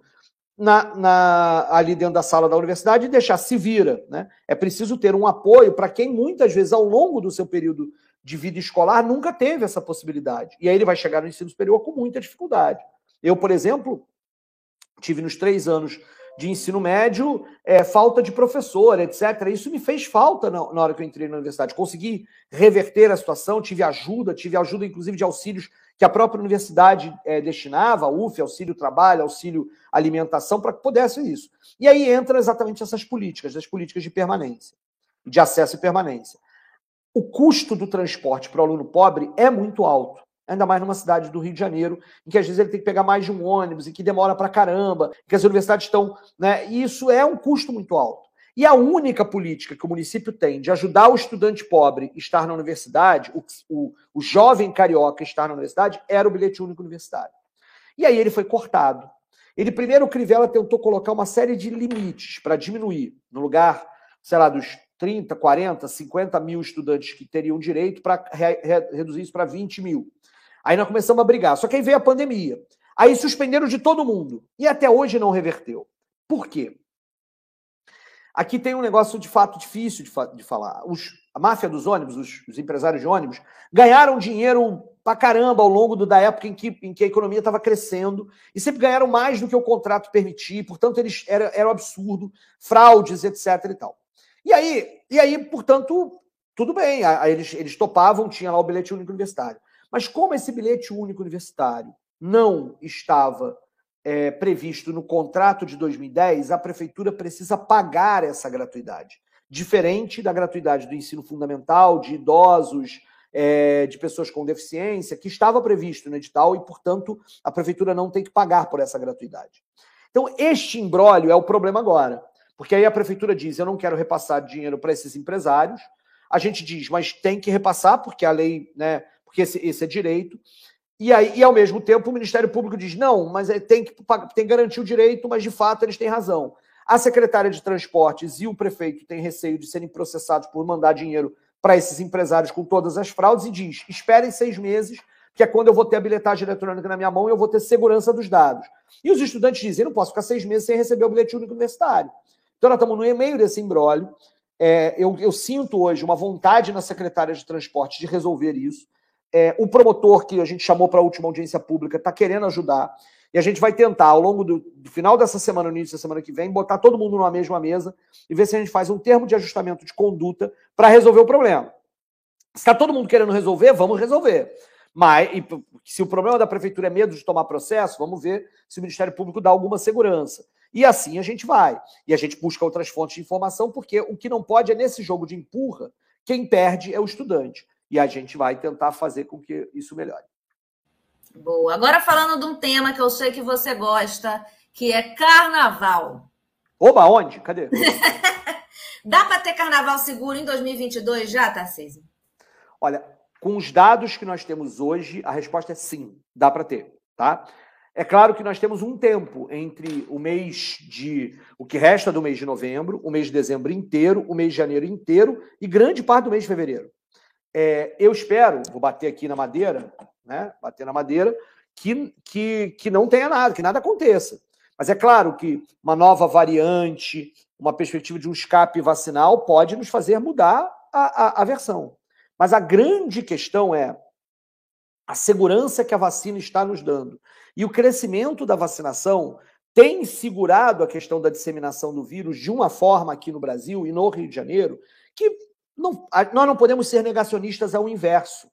na, na, ali dentro da sala da universidade e deixar se vira. Né? É preciso ter um apoio para quem muitas vezes, ao longo do seu período de vida escolar nunca teve essa possibilidade. E aí ele vai chegar no ensino superior com muita dificuldade. Eu, por exemplo, tive nos três anos de ensino médio é, falta de professor, etc. Isso me fez falta na, na hora que eu entrei na universidade. Consegui reverter a situação, tive ajuda, tive ajuda inclusive de auxílios que a própria universidade é, destinava, UF, auxílio trabalho, auxílio alimentação, para que pudesse isso. E aí entra exatamente essas políticas, as políticas de permanência, de acesso e permanência o custo do transporte para o aluno pobre é muito alto. Ainda mais numa cidade do Rio de Janeiro, em que às vezes ele tem que pegar mais de um ônibus, e que demora para caramba, que as universidades estão. Né, e isso é um custo muito alto. E a única política que o município tem de ajudar o estudante pobre a estar na universidade, o, o, o jovem carioca estar na universidade, era o bilhete único universitário. E aí ele foi cortado. Ele primeiro, o Crivella tentou colocar uma série de limites para diminuir, no lugar, sei lá, dos 30, 40, 50 mil estudantes que teriam direito para re, re, reduzir isso para 20 mil. Aí nós começamos a brigar. Só que aí veio a pandemia. Aí suspenderam de todo mundo. E até hoje não reverteu. Por quê? Aqui tem um negócio de fato difícil de, fa de falar. Os, a máfia dos ônibus, os, os, empresários de ônibus, ganharam dinheiro pra caramba ao longo do, da época em que, em que a economia estava crescendo e sempre ganharam mais do que o contrato permitia. Portanto, eles era, era um absurdo, fraudes, etc. e tal. E aí, e aí portanto, tudo bem, aí eles, eles topavam, tinha lá o bilhete único universitário. Mas como esse bilhete único universitário não estava é, previsto no contrato de 2010, a prefeitura precisa pagar essa gratuidade. Diferente da gratuidade do ensino fundamental, de idosos, é, de pessoas com deficiência, que estava previsto no edital e, portanto, a prefeitura não tem que pagar por essa gratuidade. Então, este embrólio é o problema agora. Porque aí a prefeitura diz: eu não quero repassar dinheiro para esses empresários. A gente diz, mas tem que repassar, porque a lei, né? Porque esse, esse é direito. E aí, e ao mesmo tempo, o Ministério Público diz: não, mas é, tem que, tem que garantir o direito, mas de fato eles têm razão. A secretária de Transportes e o prefeito têm receio de serem processados por mandar dinheiro para esses empresários com todas as fraudes e diz: esperem seis meses, que é quando eu vou ter a bilhetagem eletrônica na minha mão e eu vou ter segurança dos dados. E os estudantes dizem: eu não posso ficar seis meses sem receber o bilhete único universitário. Então, nós estamos no meio desse embrólio. É, eu, eu, sinto hoje uma vontade na secretária de transporte de resolver isso. É, o promotor que a gente chamou para a última audiência pública está querendo ajudar. E a gente vai tentar, ao longo do, do, final dessa semana, no início da semana que vem, botar todo mundo numa mesma mesa e ver se a gente faz um termo de ajustamento de conduta para resolver o problema. Se está todo mundo querendo resolver, vamos resolver. Mas e, se o problema da prefeitura é medo de tomar processo, vamos ver se o Ministério Público dá alguma segurança. E assim a gente vai. E a gente busca outras fontes de informação, porque o que não pode é nesse jogo de empurra, quem perde é o estudante. E a gente vai tentar fazer com que isso melhore. Boa. Agora falando de um tema que eu sei que você gosta, que é carnaval. Oba, onde? Cadê? Dá para ter carnaval seguro em 2022 já, Tarcísio? Olha, com os dados que nós temos hoje, a resposta é sim, dá para ter, tá? É claro que nós temos um tempo entre o mês de. o que resta do mês de novembro, o mês de dezembro inteiro, o mês de janeiro inteiro e grande parte do mês de fevereiro. É, eu espero, vou bater aqui na madeira, né? Bater na madeira, que, que, que não tenha nada, que nada aconteça. Mas é claro que uma nova variante, uma perspectiva de um escape vacinal pode nos fazer mudar a, a, a versão. Mas a grande questão é a segurança que a vacina está nos dando e o crescimento da vacinação tem segurado a questão da disseminação do vírus de uma forma aqui no Brasil e no Rio de Janeiro que não, nós não podemos ser negacionistas ao inverso.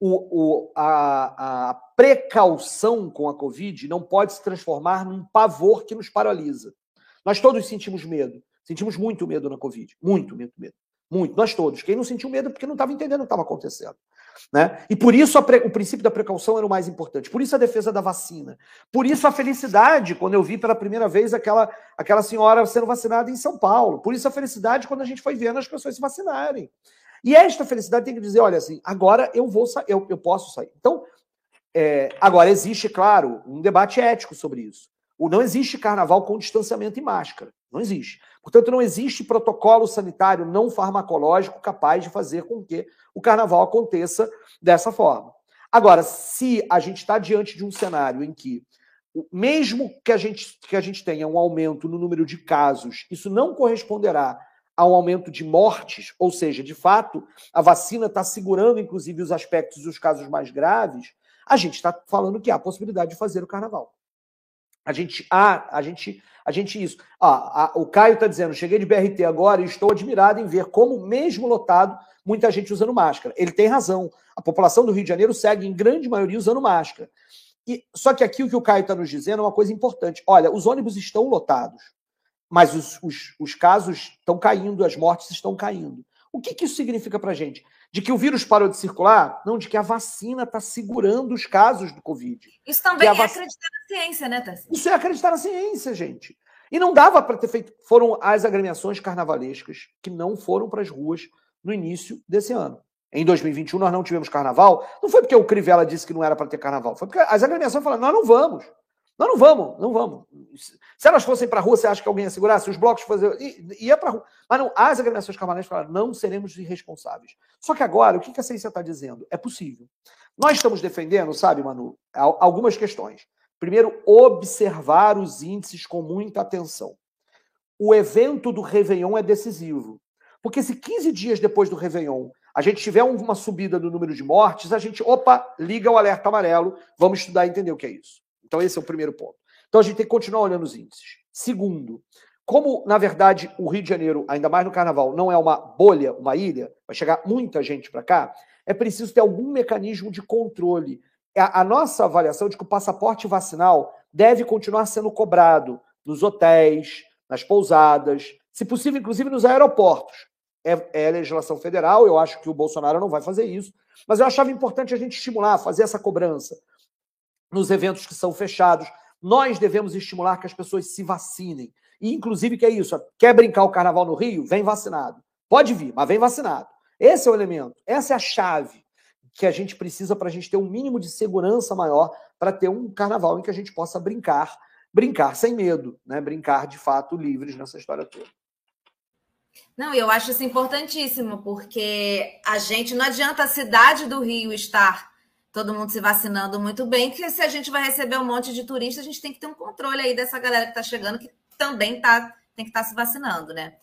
O, o, a, a precaução com a Covid não pode se transformar num pavor que nos paralisa. Nós todos sentimos medo. Sentimos muito medo na Covid. Muito, muito medo. Muito. Nós todos. Quem não sentiu medo porque não estava entendendo o que estava acontecendo. Né? E por isso pre... o princípio da precaução era o mais importante. Por isso a defesa da vacina. Por isso a felicidade quando eu vi pela primeira vez aquela, aquela senhora sendo vacinada em São Paulo. Por isso a felicidade quando a gente foi vendo as pessoas se vacinarem. E esta felicidade tem que dizer, olha assim, agora eu vou sair, eu, eu posso sair. Então, é, agora existe, claro, um debate ético sobre isso. O, não existe carnaval com distanciamento e máscara. Não existe. Portanto, não existe protocolo sanitário não farmacológico capaz de fazer com que o carnaval aconteça dessa forma. Agora, se a gente está diante de um cenário em que, mesmo que a, gente, que a gente tenha um aumento no número de casos, isso não corresponderá a um aumento de mortes, ou seja, de fato, a vacina está segurando, inclusive, os aspectos dos casos mais graves, a gente está falando que há possibilidade de fazer o carnaval. A gente, há, a gente a gente isso. Ah, a, o Caio está dizendo: cheguei de BRT agora e estou admirado em ver como, mesmo lotado, muita gente usando máscara. Ele tem razão. A população do Rio de Janeiro segue, em grande maioria, usando máscara. E, só que aqui o que o Caio está nos dizendo é uma coisa importante. Olha, os ônibus estão lotados, mas os, os, os casos estão caindo, as mortes estão caindo. O que, que isso significa para a gente? De que o vírus parou de circular? Não, de que a vacina está segurando os casos do Covid. Isso também é vac... acreditar na ciência, né, Tassi? Isso é acreditar na ciência, gente. E não dava para ter feito. Foram as agremiações carnavalescas que não foram para as ruas no início desse ano. Em 2021 nós não tivemos carnaval. Não foi porque o Crivella disse que não era para ter carnaval. Foi porque as agremiações falaram: nós não vamos. Nós não vamos, não vamos. Se elas fossem para a rua, você acha que alguém ia segurar? Se os blocos fazer ia para a rua. Mas não, as agremiações carnavalescas falaram: não seremos irresponsáveis. Só que agora, o que a ciência está dizendo? É possível. Nós estamos defendendo, sabe, Manu, algumas questões. Primeiro, observar os índices com muita atenção. O evento do Réveillon é decisivo. Porque se 15 dias depois do Réveillon a gente tiver uma subida no número de mortes, a gente, opa, liga o alerta amarelo, vamos estudar e entender o que é isso. Então, esse é o primeiro ponto. Então, a gente tem que continuar olhando os índices. Segundo, como, na verdade, o Rio de Janeiro, ainda mais no carnaval, não é uma bolha, uma ilha, vai chegar muita gente para cá, é preciso ter algum mecanismo de controle. A, a nossa avaliação de que o passaporte vacinal deve continuar sendo cobrado nos hotéis, nas pousadas, se possível, inclusive nos aeroportos. É, é legislação federal, eu acho que o Bolsonaro não vai fazer isso, mas eu achava importante a gente estimular, fazer essa cobrança nos eventos que são fechados. Nós devemos estimular que as pessoas se vacinem. E, inclusive, que é isso: quer brincar o carnaval no Rio? Vem vacinado. Pode vir, mas vem vacinado. Esse é o elemento, essa é a chave que a gente precisa para a gente ter um mínimo de segurança maior para ter um carnaval em que a gente possa brincar, brincar sem medo, né? Brincar de fato livres nessa história toda. Não, eu acho isso importantíssimo, porque a gente não adianta a cidade do Rio estar todo mundo se vacinando muito bem, que se a gente vai receber um monte de turista, a gente tem que ter um controle aí dessa galera que está chegando, que também tá, tem que estar tá se vacinando, né?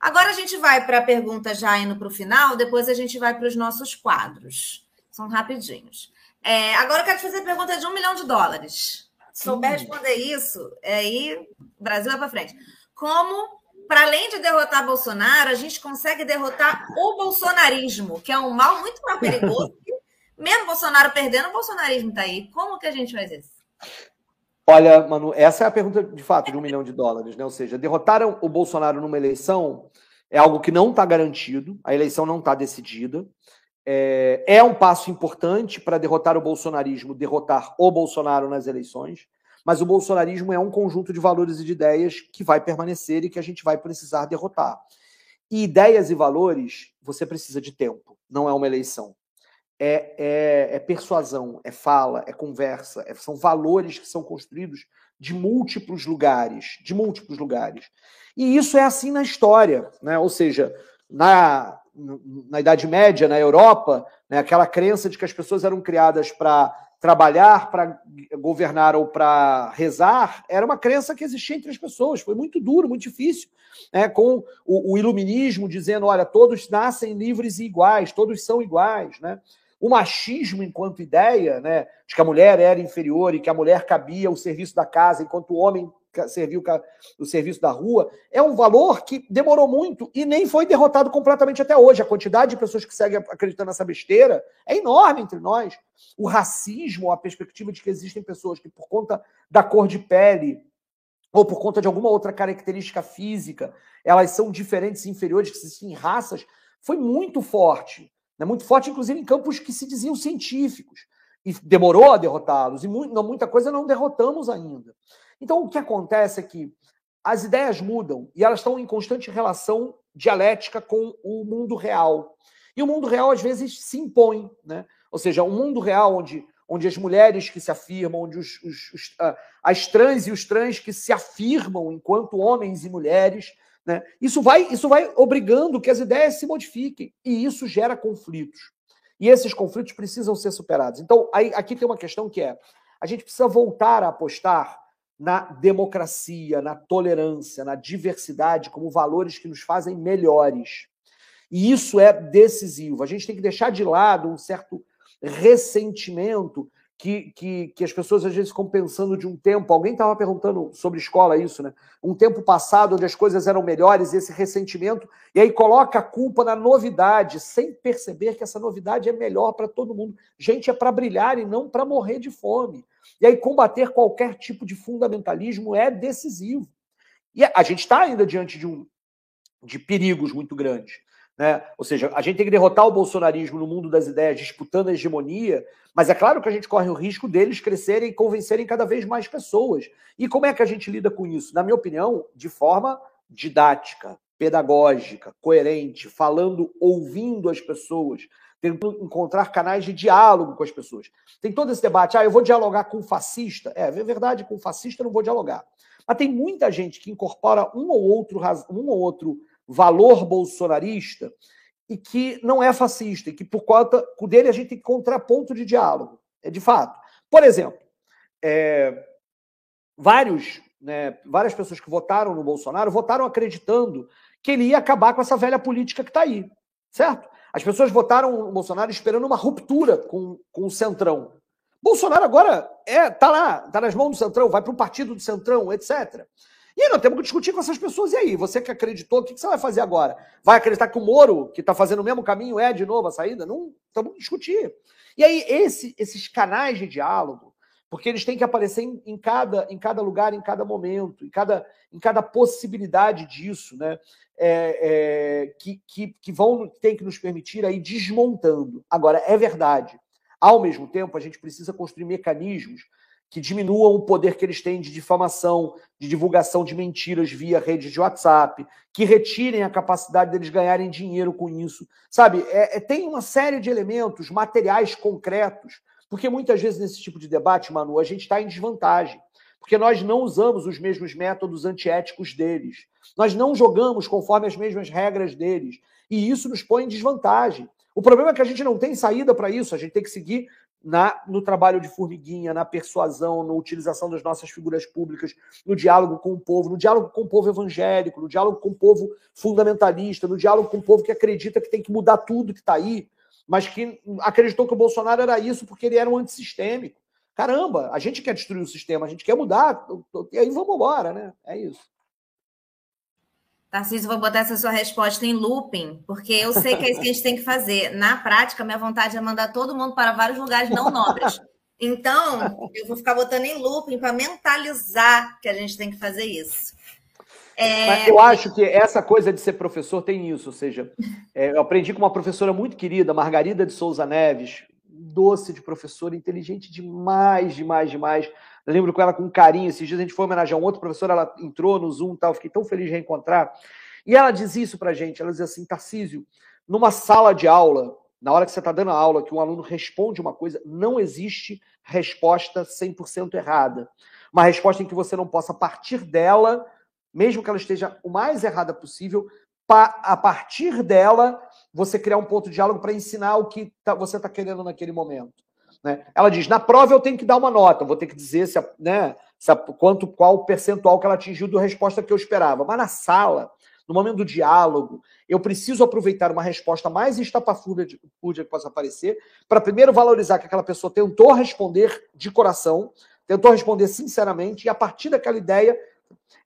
Agora a gente vai para a pergunta já indo para o final, depois a gente vai para os nossos quadros. São rapidinhos. É, agora eu quero te fazer a pergunta de um milhão de dólares. Se souber responder isso, aí o Brasil vai para frente. Como, para além de derrotar Bolsonaro, a gente consegue derrotar o bolsonarismo, que é um mal muito mais perigoso mesmo Bolsonaro perdendo, o bolsonarismo está aí. Como que a gente faz isso? Olha, Manu, essa é a pergunta de fato de um milhão de dólares, né? Ou seja, derrotaram o Bolsonaro numa eleição é algo que não está garantido, a eleição não está decidida. É, é um passo importante para derrotar o bolsonarismo, derrotar o Bolsonaro nas eleições, mas o bolsonarismo é um conjunto de valores e de ideias que vai permanecer e que a gente vai precisar derrotar. E ideias e valores, você precisa de tempo, não é uma eleição é, é, é persuasão, é fala, é conversa, é, são valores que são construídos de múltiplos lugares, de múltiplos lugares. E isso é assim na história, né? Ou seja, na, na Idade Média, na Europa, né, aquela crença de que as pessoas eram criadas para trabalhar, para governar ou para rezar, era uma crença que existia entre as pessoas. Foi muito duro, muito difícil. Né? Com o, o iluminismo dizendo, olha, todos nascem livres e iguais, todos são iguais. Né? O machismo enquanto ideia, né, de que a mulher era inferior e que a mulher cabia o serviço da casa enquanto o homem serviu o serviço da rua, é um valor que demorou muito e nem foi derrotado completamente até hoje. A quantidade de pessoas que seguem acreditando nessa besteira é enorme entre nós. O racismo, a perspectiva de que existem pessoas que, por conta da cor de pele, ou por conta de alguma outra característica física, elas são diferentes e inferiores, que existem raças, foi muito forte. Né? Muito forte, inclusive, em campos que se diziam científicos. E demorou a derrotá-los, e muito, muita coisa não derrotamos ainda. Então, o que acontece é que as ideias mudam e elas estão em constante relação dialética com o mundo real. E o mundo real, às vezes, se impõe. Né? Ou seja, um mundo real onde onde as mulheres que se afirmam, onde os, os, os, as trans e os trans que se afirmam enquanto homens e mulheres, né? isso, vai, isso vai obrigando que as ideias se modifiquem, e isso gera conflitos. E esses conflitos precisam ser superados. Então, aí, aqui tem uma questão que é: a gente precisa voltar a apostar na democracia, na tolerância, na diversidade como valores que nos fazem melhores. E isso é decisivo. A gente tem que deixar de lado um certo ressentimento que, que, que as pessoas às vezes ficam pensando de um tempo. Alguém estava perguntando sobre escola isso, né? Um tempo passado onde as coisas eram melhores, esse ressentimento, e aí coloca a culpa na novidade, sem perceber que essa novidade é melhor para todo mundo. Gente, é para brilhar e não para morrer de fome. E aí combater qualquer tipo de fundamentalismo é decisivo. E a gente está ainda diante de um de perigos muito grandes. Né? Ou seja, a gente tem que derrotar o bolsonarismo no mundo das ideias, disputando a hegemonia, mas é claro que a gente corre o risco deles crescerem e convencerem cada vez mais pessoas. E como é que a gente lida com isso? Na minha opinião, de forma didática, pedagógica, coerente, falando, ouvindo as pessoas, tentando encontrar canais de diálogo com as pessoas. Tem todo esse debate, ah, eu vou dialogar com fascista. É, é verdade, com fascista eu não vou dialogar. Mas tem muita gente que incorpora um ou outro, um ou outro valor bolsonarista e que não é fascista, e que por conta dele a gente tem contraponto de diálogo. É de fato. Por exemplo, é, vários, né, várias pessoas que votaram no Bolsonaro votaram acreditando que ele ia acabar com essa velha política que está aí, certo? As pessoas votaram no Bolsonaro esperando uma ruptura com, com o Centrão. Bolsonaro agora é tá lá, tá nas mãos do Centrão, vai para o partido do Centrão, etc. E nós temos que discutir com essas pessoas. E aí, você que acreditou, o que você vai fazer agora? Vai acreditar que o Moro, que está fazendo o mesmo caminho, é de novo a saída? Não, estamos discutir. E aí, esse, esses canais de diálogo, porque eles têm que aparecer em, em, cada, em cada lugar, em cada momento, em cada, em cada possibilidade disso, né? É, é, que, que, que vão tem que nos permitir aí desmontando. Agora, é verdade. Ao mesmo tempo, a gente precisa construir mecanismos que diminuam o poder que eles têm de difamação, de divulgação de mentiras via rede de WhatsApp, que retirem a capacidade deles ganharem dinheiro com isso. Sabe, é, é, tem uma série de elementos materiais concretos, porque muitas vezes nesse tipo de debate, Manu, a gente está em desvantagem, porque nós não usamos os mesmos métodos antiéticos deles, nós não jogamos conforme as mesmas regras deles, e isso nos põe em desvantagem. O problema é que a gente não tem saída para isso, a gente tem que seguir na, no trabalho de formiguinha, na persuasão, na utilização das nossas figuras públicas, no diálogo com o povo, no diálogo com o povo evangélico, no diálogo com o povo fundamentalista, no diálogo com o povo que acredita que tem que mudar tudo que está aí, mas que acreditou que o Bolsonaro era isso porque ele era um antissistêmico. Caramba, a gente quer destruir o sistema, a gente quer mudar, e aí vamos embora, né? É isso. Tarcísio, vou botar essa sua resposta em looping, porque eu sei que é isso que a gente tem que fazer. Na prática, minha vontade é mandar todo mundo para vários lugares não nobres. Então, eu vou ficar botando em looping para mentalizar que a gente tem que fazer isso. É... Eu acho que essa coisa de ser professor tem isso, ou seja, é, eu aprendi com uma professora muito querida, Margarida de Souza Neves, doce de professora, inteligente demais, demais, demais. Lembro com ela com carinho. Esses dias a gente foi homenagear um outro professor, ela entrou no Zoom tal. Fiquei tão feliz de reencontrar. E ela diz isso pra gente. Ela diz assim: Tarcísio, numa sala de aula, na hora que você está dando a aula, que um aluno responde uma coisa, não existe resposta 100% errada. Uma resposta em que você não possa partir dela, mesmo que ela esteja o mais errada possível, a partir dela, você criar um ponto de diálogo para ensinar o que tá, você está querendo naquele momento. Né? Ela diz: na prova eu tenho que dar uma nota, vou ter que dizer se, né, se quanto, qual percentual que ela atingiu da resposta que eu esperava. Mas na sala, no momento do diálogo, eu preciso aproveitar uma resposta mais estapafúrdia que possa aparecer, para primeiro valorizar que aquela pessoa tentou responder de coração, tentou responder sinceramente, e a partir daquela ideia,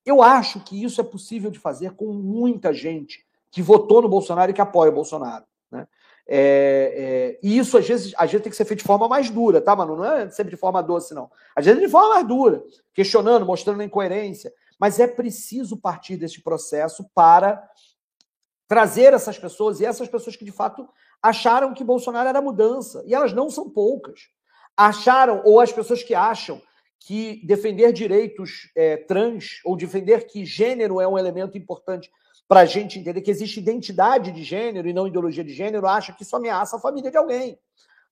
eu acho que isso é possível de fazer com muita gente que votou no Bolsonaro e que apoia o Bolsonaro. É, é, e isso, às vezes, às vezes tem que ser feito de forma mais dura, tá, Manu? Não é sempre de forma doce, não. Às vezes de forma mais dura, questionando, mostrando a incoerência. Mas é preciso partir desse processo para trazer essas pessoas, e essas pessoas que de fato acharam que Bolsonaro era mudança, e elas não são poucas. Acharam, ou as pessoas que acham que defender direitos é, trans, ou defender que gênero é um elemento importante para a gente entender que existe identidade de gênero e não ideologia de gênero, acha que isso ameaça a família de alguém.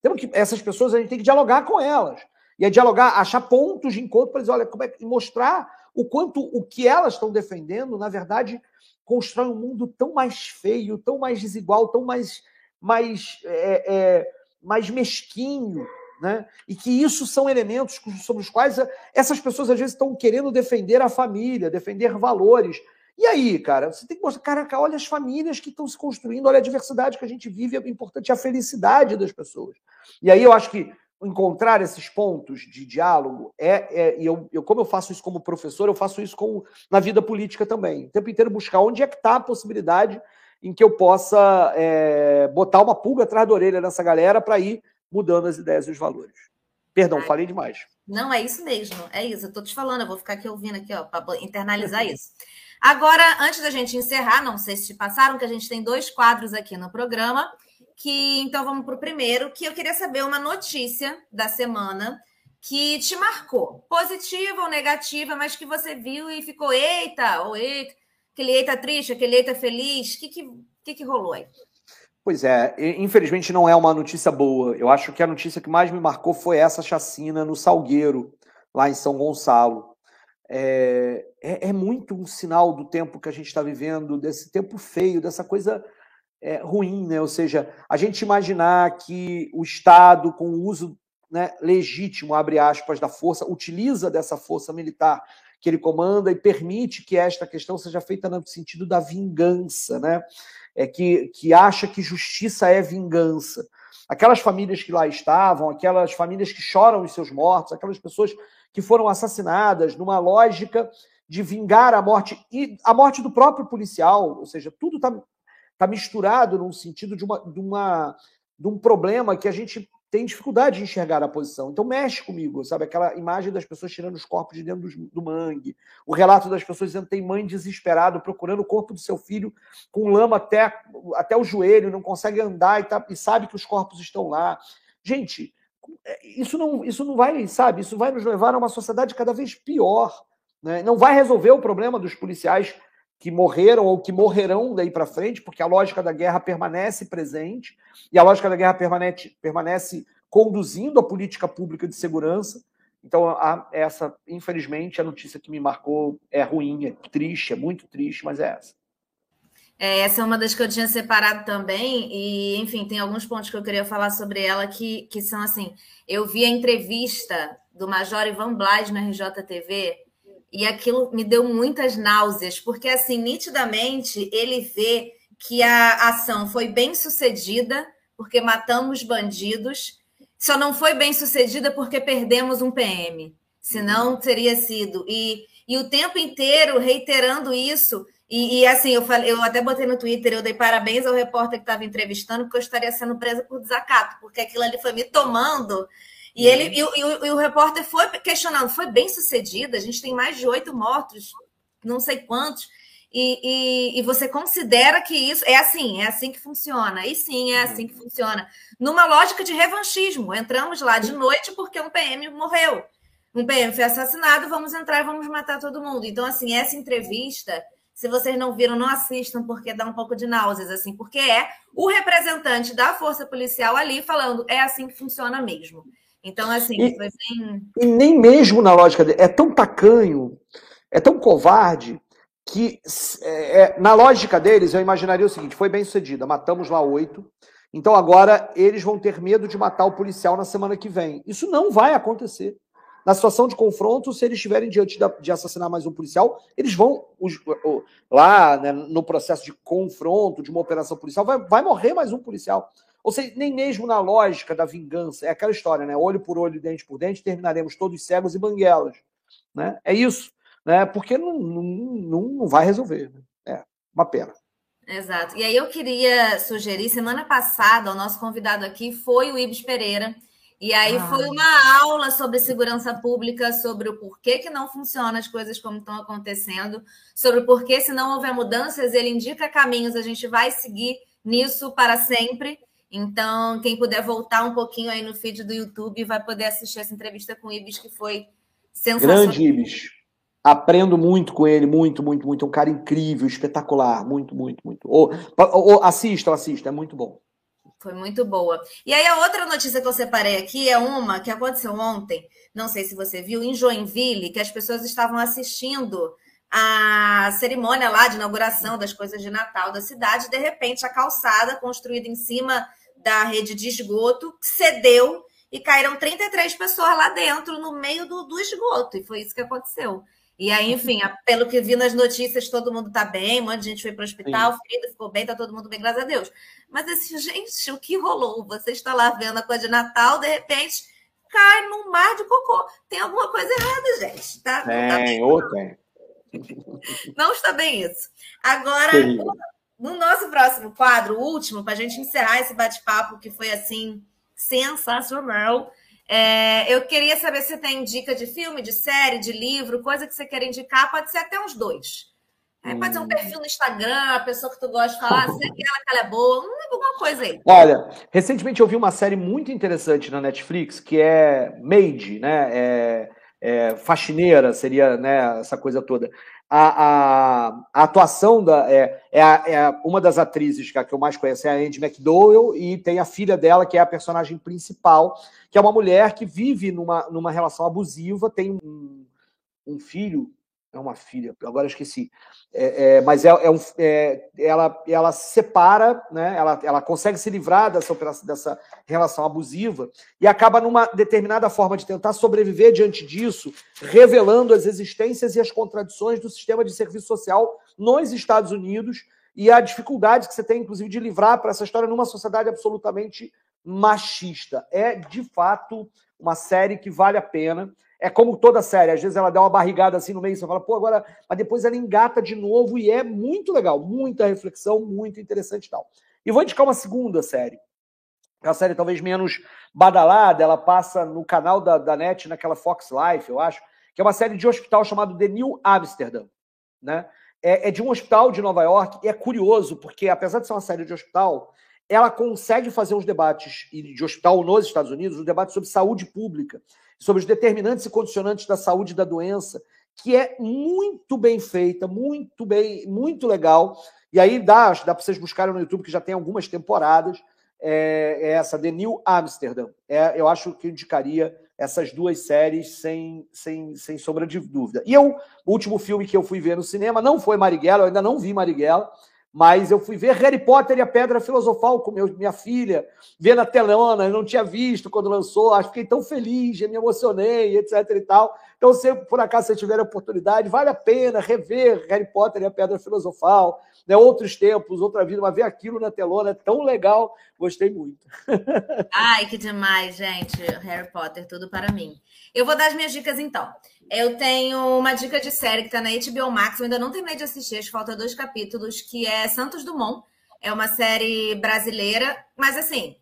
Temos que essas pessoas a gente tem que dialogar com elas. E é dialogar, achar pontos de encontro para dizer, olha, como é que mostrar o quanto o que elas estão defendendo, na verdade, constrói um mundo tão mais feio, tão mais desigual, tão mais mais é, é, mais mesquinho, né? E que isso são elementos sobre os quais essas pessoas às vezes estão querendo defender a família, defender valores. E aí, cara, você tem que mostrar, caraca, olha as famílias que estão se construindo, olha a diversidade que a gente vive, é importante a felicidade das pessoas. E aí eu acho que encontrar esses pontos de diálogo é, é e eu, eu, como eu faço isso como professor, eu faço isso com, na vida política também. O tempo inteiro buscar onde é que está a possibilidade em que eu possa é, botar uma pulga atrás da orelha nessa galera para ir mudando as ideias e os valores. Perdão, Ai, falei demais. Não, é isso mesmo, é isso. Eu estou te falando, eu vou ficar aqui ouvindo aqui, ó, para internalizar isso. Agora, antes da gente encerrar, não sei se te passaram, que a gente tem dois quadros aqui no programa, que então vamos para o primeiro, que eu queria saber uma notícia da semana que te marcou, positiva ou negativa, mas que você viu e ficou eita, ou eita, aquele eita triste, aquele eita feliz, o que, que, que, que rolou aí? Pois é, infelizmente não é uma notícia boa. Eu acho que a notícia que mais me marcou foi essa chacina no Salgueiro, lá em São Gonçalo é, é, é, muito um sinal do tempo que a gente está vivendo, desse tempo feio, dessa coisa é, ruim, né? Ou seja, a gente imaginar que o Estado, com o uso né, legítimo, abre aspas, da força, utiliza dessa força militar que ele comanda e permite que esta questão seja feita no sentido da vingança, né? É que, que acha que justiça é vingança. Aquelas famílias que lá estavam, aquelas famílias que choram os seus mortos, aquelas pessoas que foram assassinadas numa lógica de vingar a morte e a morte do próprio policial, ou seja, tudo está tá misturado num sentido de, uma, de, uma, de um problema que a gente tem dificuldade de enxergar a posição. Então mexe comigo, sabe? Aquela imagem das pessoas tirando os corpos de dentro do, do mangue, o relato das pessoas dizendo tem mãe desesperada procurando o corpo do seu filho com lama até, até o joelho, não consegue andar e, tá, e sabe que os corpos estão lá. Gente, isso não, isso não vai, sabe, isso vai nos levar a uma sociedade cada vez pior. Né? Não vai resolver o problema dos policiais que morreram ou que morrerão daí para frente, porque a lógica da guerra permanece presente e a lógica da guerra permanece, permanece conduzindo a política pública de segurança. Então, a, essa, infelizmente, a notícia que me marcou é ruim, é triste, é muito triste, mas é essa. É, essa é uma das que eu tinha separado também, e enfim, tem alguns pontos que eu queria falar sobre ela que, que são assim. Eu vi a entrevista do Major Ivan Blas no RJTV e aquilo me deu muitas náuseas, porque assim, nitidamente ele vê que a ação foi bem sucedida, porque matamos bandidos, só não foi bem sucedida porque perdemos um PM. Senão teria sido. E, e o tempo inteiro reiterando isso e, e, assim, eu falei, eu até botei no Twitter, eu dei parabéns ao repórter que estava entrevistando, porque eu estaria sendo presa por desacato, porque aquilo ali foi me tomando. E ele e, e, e, o repórter foi questionando, foi bem sucedido, a gente tem mais de oito mortos, não sei quantos. E, e, você considera que isso é assim, é assim que funciona. E sim, é assim que funciona. Numa lógica de revanchismo. Entramos lá de noite porque um PM morreu. Um PM foi assassinado, vamos entrar e vamos matar todo mundo. Então, assim, essa entrevista se vocês não viram, não assistam, porque dá um pouco de náuseas, assim, porque é o representante da força policial ali falando, é assim que funciona mesmo. Então, assim, e, foi bem. E nem mesmo na lógica dele, é tão tacanho, é tão covarde, que é, é, na lógica deles, eu imaginaria o seguinte: foi bem sucedida, matamos lá oito, então agora eles vão ter medo de matar o policial na semana que vem. Isso não vai acontecer. Na situação de confronto, se eles estiverem diante de assassinar mais um policial, eles vão os, lá né, no processo de confronto, de uma operação policial, vai, vai morrer mais um policial. Ou seja, nem mesmo na lógica da vingança, é aquela história, né? Olho por olho, dente por dente, terminaremos todos cegos e banguelas. Né? É isso, né? Porque não, não, não vai resolver. Né? É uma pena. Exato. E aí eu queria sugerir, semana passada, o nosso convidado aqui foi o Ibis Pereira, e aí ah. foi uma aula sobre segurança pública, sobre o porquê que não funcionam as coisas como estão acontecendo, sobre o porquê, se não houver mudanças, ele indica caminhos, a gente vai seguir nisso para sempre. Então, quem puder voltar um pouquinho aí no feed do YouTube vai poder assistir essa entrevista com o Ibis, que foi sensacional. Grande Ibis. Aprendo muito com ele, muito, muito, muito. É um cara incrível, espetacular. Muito, muito, muito. Ou, ou, assistam, assistam, é muito bom. Foi muito boa. E aí, a outra notícia que eu separei aqui é uma que aconteceu ontem, não sei se você viu, em Joinville, que as pessoas estavam assistindo a cerimônia lá de inauguração das coisas de Natal da cidade. De repente, a calçada construída em cima da rede de esgoto cedeu e caíram 33 pessoas lá dentro, no meio do, do esgoto. E foi isso que aconteceu. E aí, enfim, pelo que vi nas notícias, todo mundo está bem, um monte de gente foi para o hospital, ferido, ficou bem, está todo mundo bem, graças a Deus. Mas assim, gente, o que rolou? Você está lá vendo a coisa de Natal, de repente cai num mar de cocô. Tem alguma coisa errada, gente. Tá? Tem, tá ou tem. Não está bem isso. Agora, no nosso próximo quadro, o último, para a gente encerrar esse bate-papo que foi assim sensacional. É, eu queria saber se tem dica de filme, de série, de livro, coisa que você quer indicar, pode ser até uns dois. Aí pode ser um hum. perfil no Instagram, a pessoa que tu gosta de falar, se aquela que ela é boa, alguma coisa aí. Olha, recentemente eu vi uma série muito interessante na Netflix, que é Made, né? É, é, faxineira, seria né, essa coisa toda a, a, a atuação da. É, é, a, é, uma das atrizes que, que eu mais conheço é a Andy McDowell, e tem a filha dela, que é a personagem principal, que é uma mulher que vive numa, numa relação abusiva, tem um, um filho é uma filha, agora esqueci. É, é, mas é, é um, é, ela, ela se separa, né? ela, ela consegue se livrar dessa, dessa relação abusiva e acaba numa determinada forma de tentar sobreviver diante disso, revelando as existências e as contradições do sistema de serviço social nos Estados Unidos e a dificuldade que você tem, inclusive, de livrar para essa história numa sociedade absolutamente machista. É, de fato, uma série que vale a pena. É como toda série, às vezes ela dá uma barrigada assim no meio, você fala, pô, agora. Mas depois ela engata de novo e é muito legal, muita reflexão, muito interessante e tal. E vou indicar uma segunda série. É uma série talvez menos badalada, ela passa no canal da, da NET, naquela Fox Life, eu acho, que é uma série de hospital chamado The New Amsterdam. Né? É, é de um hospital de Nova York, e é curioso, porque apesar de ser uma série de hospital, ela consegue fazer uns debates de hospital nos Estados Unidos, um debate sobre saúde pública sobre os determinantes e condicionantes da saúde e da doença, que é muito bem feita, muito bem, muito legal. E aí dá, dá para vocês buscarem no YouTube, que já tem algumas temporadas. É, é essa, The New Amsterdam. É, eu acho que eu indicaria essas duas séries sem, sem, sem sombra de dúvida. E eu, o último filme que eu fui ver no cinema não foi Marighella, eu ainda não vi Marighella, mas eu fui ver Harry Potter e a Pedra Filosofal com meu, minha filha, ver na telona, eu não tinha visto quando lançou, acho que fiquei tão feliz, me emocionei, etc e tal. Então, se por acaso você tiver a oportunidade, vale a pena rever Harry Potter e a Pedra Filosofal, né? outros tempos, outra vida, mas ver aquilo na telona é tão legal, gostei muito. Ai, que demais, gente. Harry Potter, tudo para mim. Eu vou dar as minhas dicas então. Eu tenho uma dica de série que está na HBO Max, eu ainda não terminei de assistir, acho que falta dois capítulos, que é Santos Dumont. É uma série brasileira, mas assim,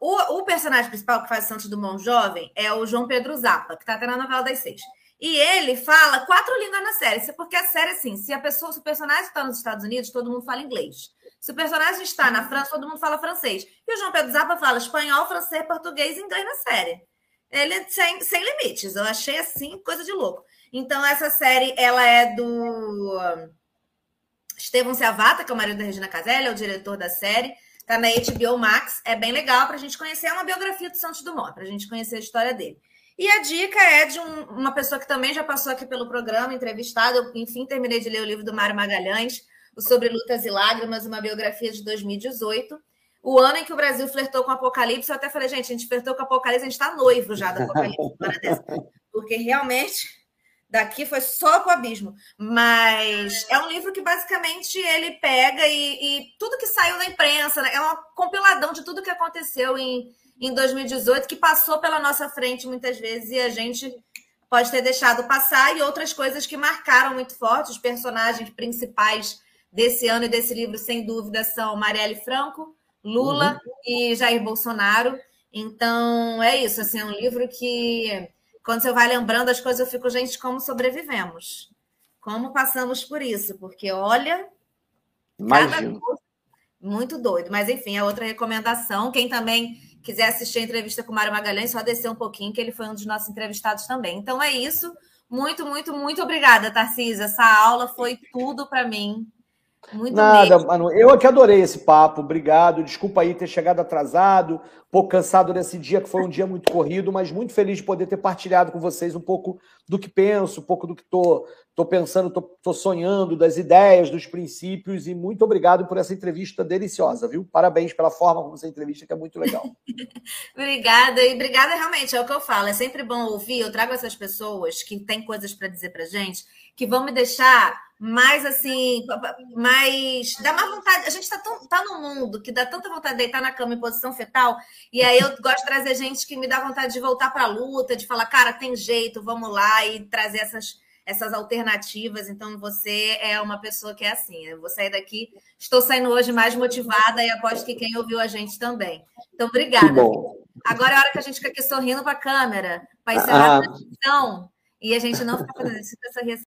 o, o personagem principal que faz Santos Dumont jovem é o João Pedro Zappa, que está até na novela das seis. E ele fala quatro línguas na série, porque a série, assim, se a pessoa, se o personagem está nos Estados Unidos, todo mundo fala inglês. Se o personagem está na França, todo mundo fala francês. E o João Pedro Zappa fala espanhol, francês, português e inglês na série ele é sem, sem limites. Eu achei assim, coisa de louco. Então, essa série, ela é do Estevão Seavata, que é o marido da Regina Casella, é o diretor da série. Tá na HBO Max. É bem legal para a gente conhecer. É uma biografia do Santos Dumont, para a gente conhecer a história dele. E a dica é de um, uma pessoa que também já passou aqui pelo programa, entrevistada. Enfim, terminei de ler o livro do Mário Magalhães, o Sobre Lutas e Lágrimas, uma biografia de 2018 o ano em que o Brasil flertou com o Apocalipse, eu até falei, gente, a gente flertou com o Apocalipse, a gente está noivo já do Apocalipse. porque realmente daqui foi só para o abismo. Mas é um livro que basicamente ele pega e, e tudo que saiu na imprensa, né? é uma compiladão de tudo que aconteceu em, em 2018, que passou pela nossa frente muitas vezes e a gente pode ter deixado passar, e outras coisas que marcaram muito forte. Os personagens principais desse ano e desse livro, sem dúvida, são Marielle Franco, Lula uhum. e Jair Bolsonaro. Então, é isso. Assim, é um livro que quando você vai lembrando as coisas, eu fico, gente, como sobrevivemos? Como passamos por isso? Porque, olha, Imagino. muito doido. Mas, enfim, é outra recomendação. Quem também quiser assistir a entrevista com o Mário Magalhães, só descer um pouquinho, que ele foi um dos nossos entrevistados também. Então, é isso. Muito, muito, muito obrigada, Tarcísio. Essa aula foi tudo para mim. Muito Nada, mesmo. mano. Eu é que adorei esse papo. Obrigado. Desculpa aí ter chegado atrasado, um pouco cansado nesse dia, que foi um dia muito corrido, mas muito feliz de poder ter partilhado com vocês um pouco do que penso, um pouco do que tô, tô pensando, tô, tô sonhando, das ideias, dos princípios. E muito obrigado por essa entrevista deliciosa, viu? Parabéns pela forma como você entrevista, que é muito legal. obrigada. E obrigada realmente, é o que eu falo. É sempre bom ouvir. Eu trago essas pessoas que têm coisas para dizer pra gente, que vão me deixar mais assim, mais. dá mais vontade. A gente está tá num mundo que dá tanta vontade de deitar na cama em posição fetal, e aí eu gosto de trazer gente que me dá vontade de voltar para a luta, de falar, cara, tem jeito, vamos lá, e trazer essas, essas alternativas. Então, você é uma pessoa que é assim. Eu vou sair daqui, estou saindo hoje mais motivada e aposto que quem ouviu a gente também. Então, obrigada. Agora é a hora que a gente fica aqui sorrindo para a câmera, para encerrar ah. a transmissão, e a gente não fica fazendo isso, essa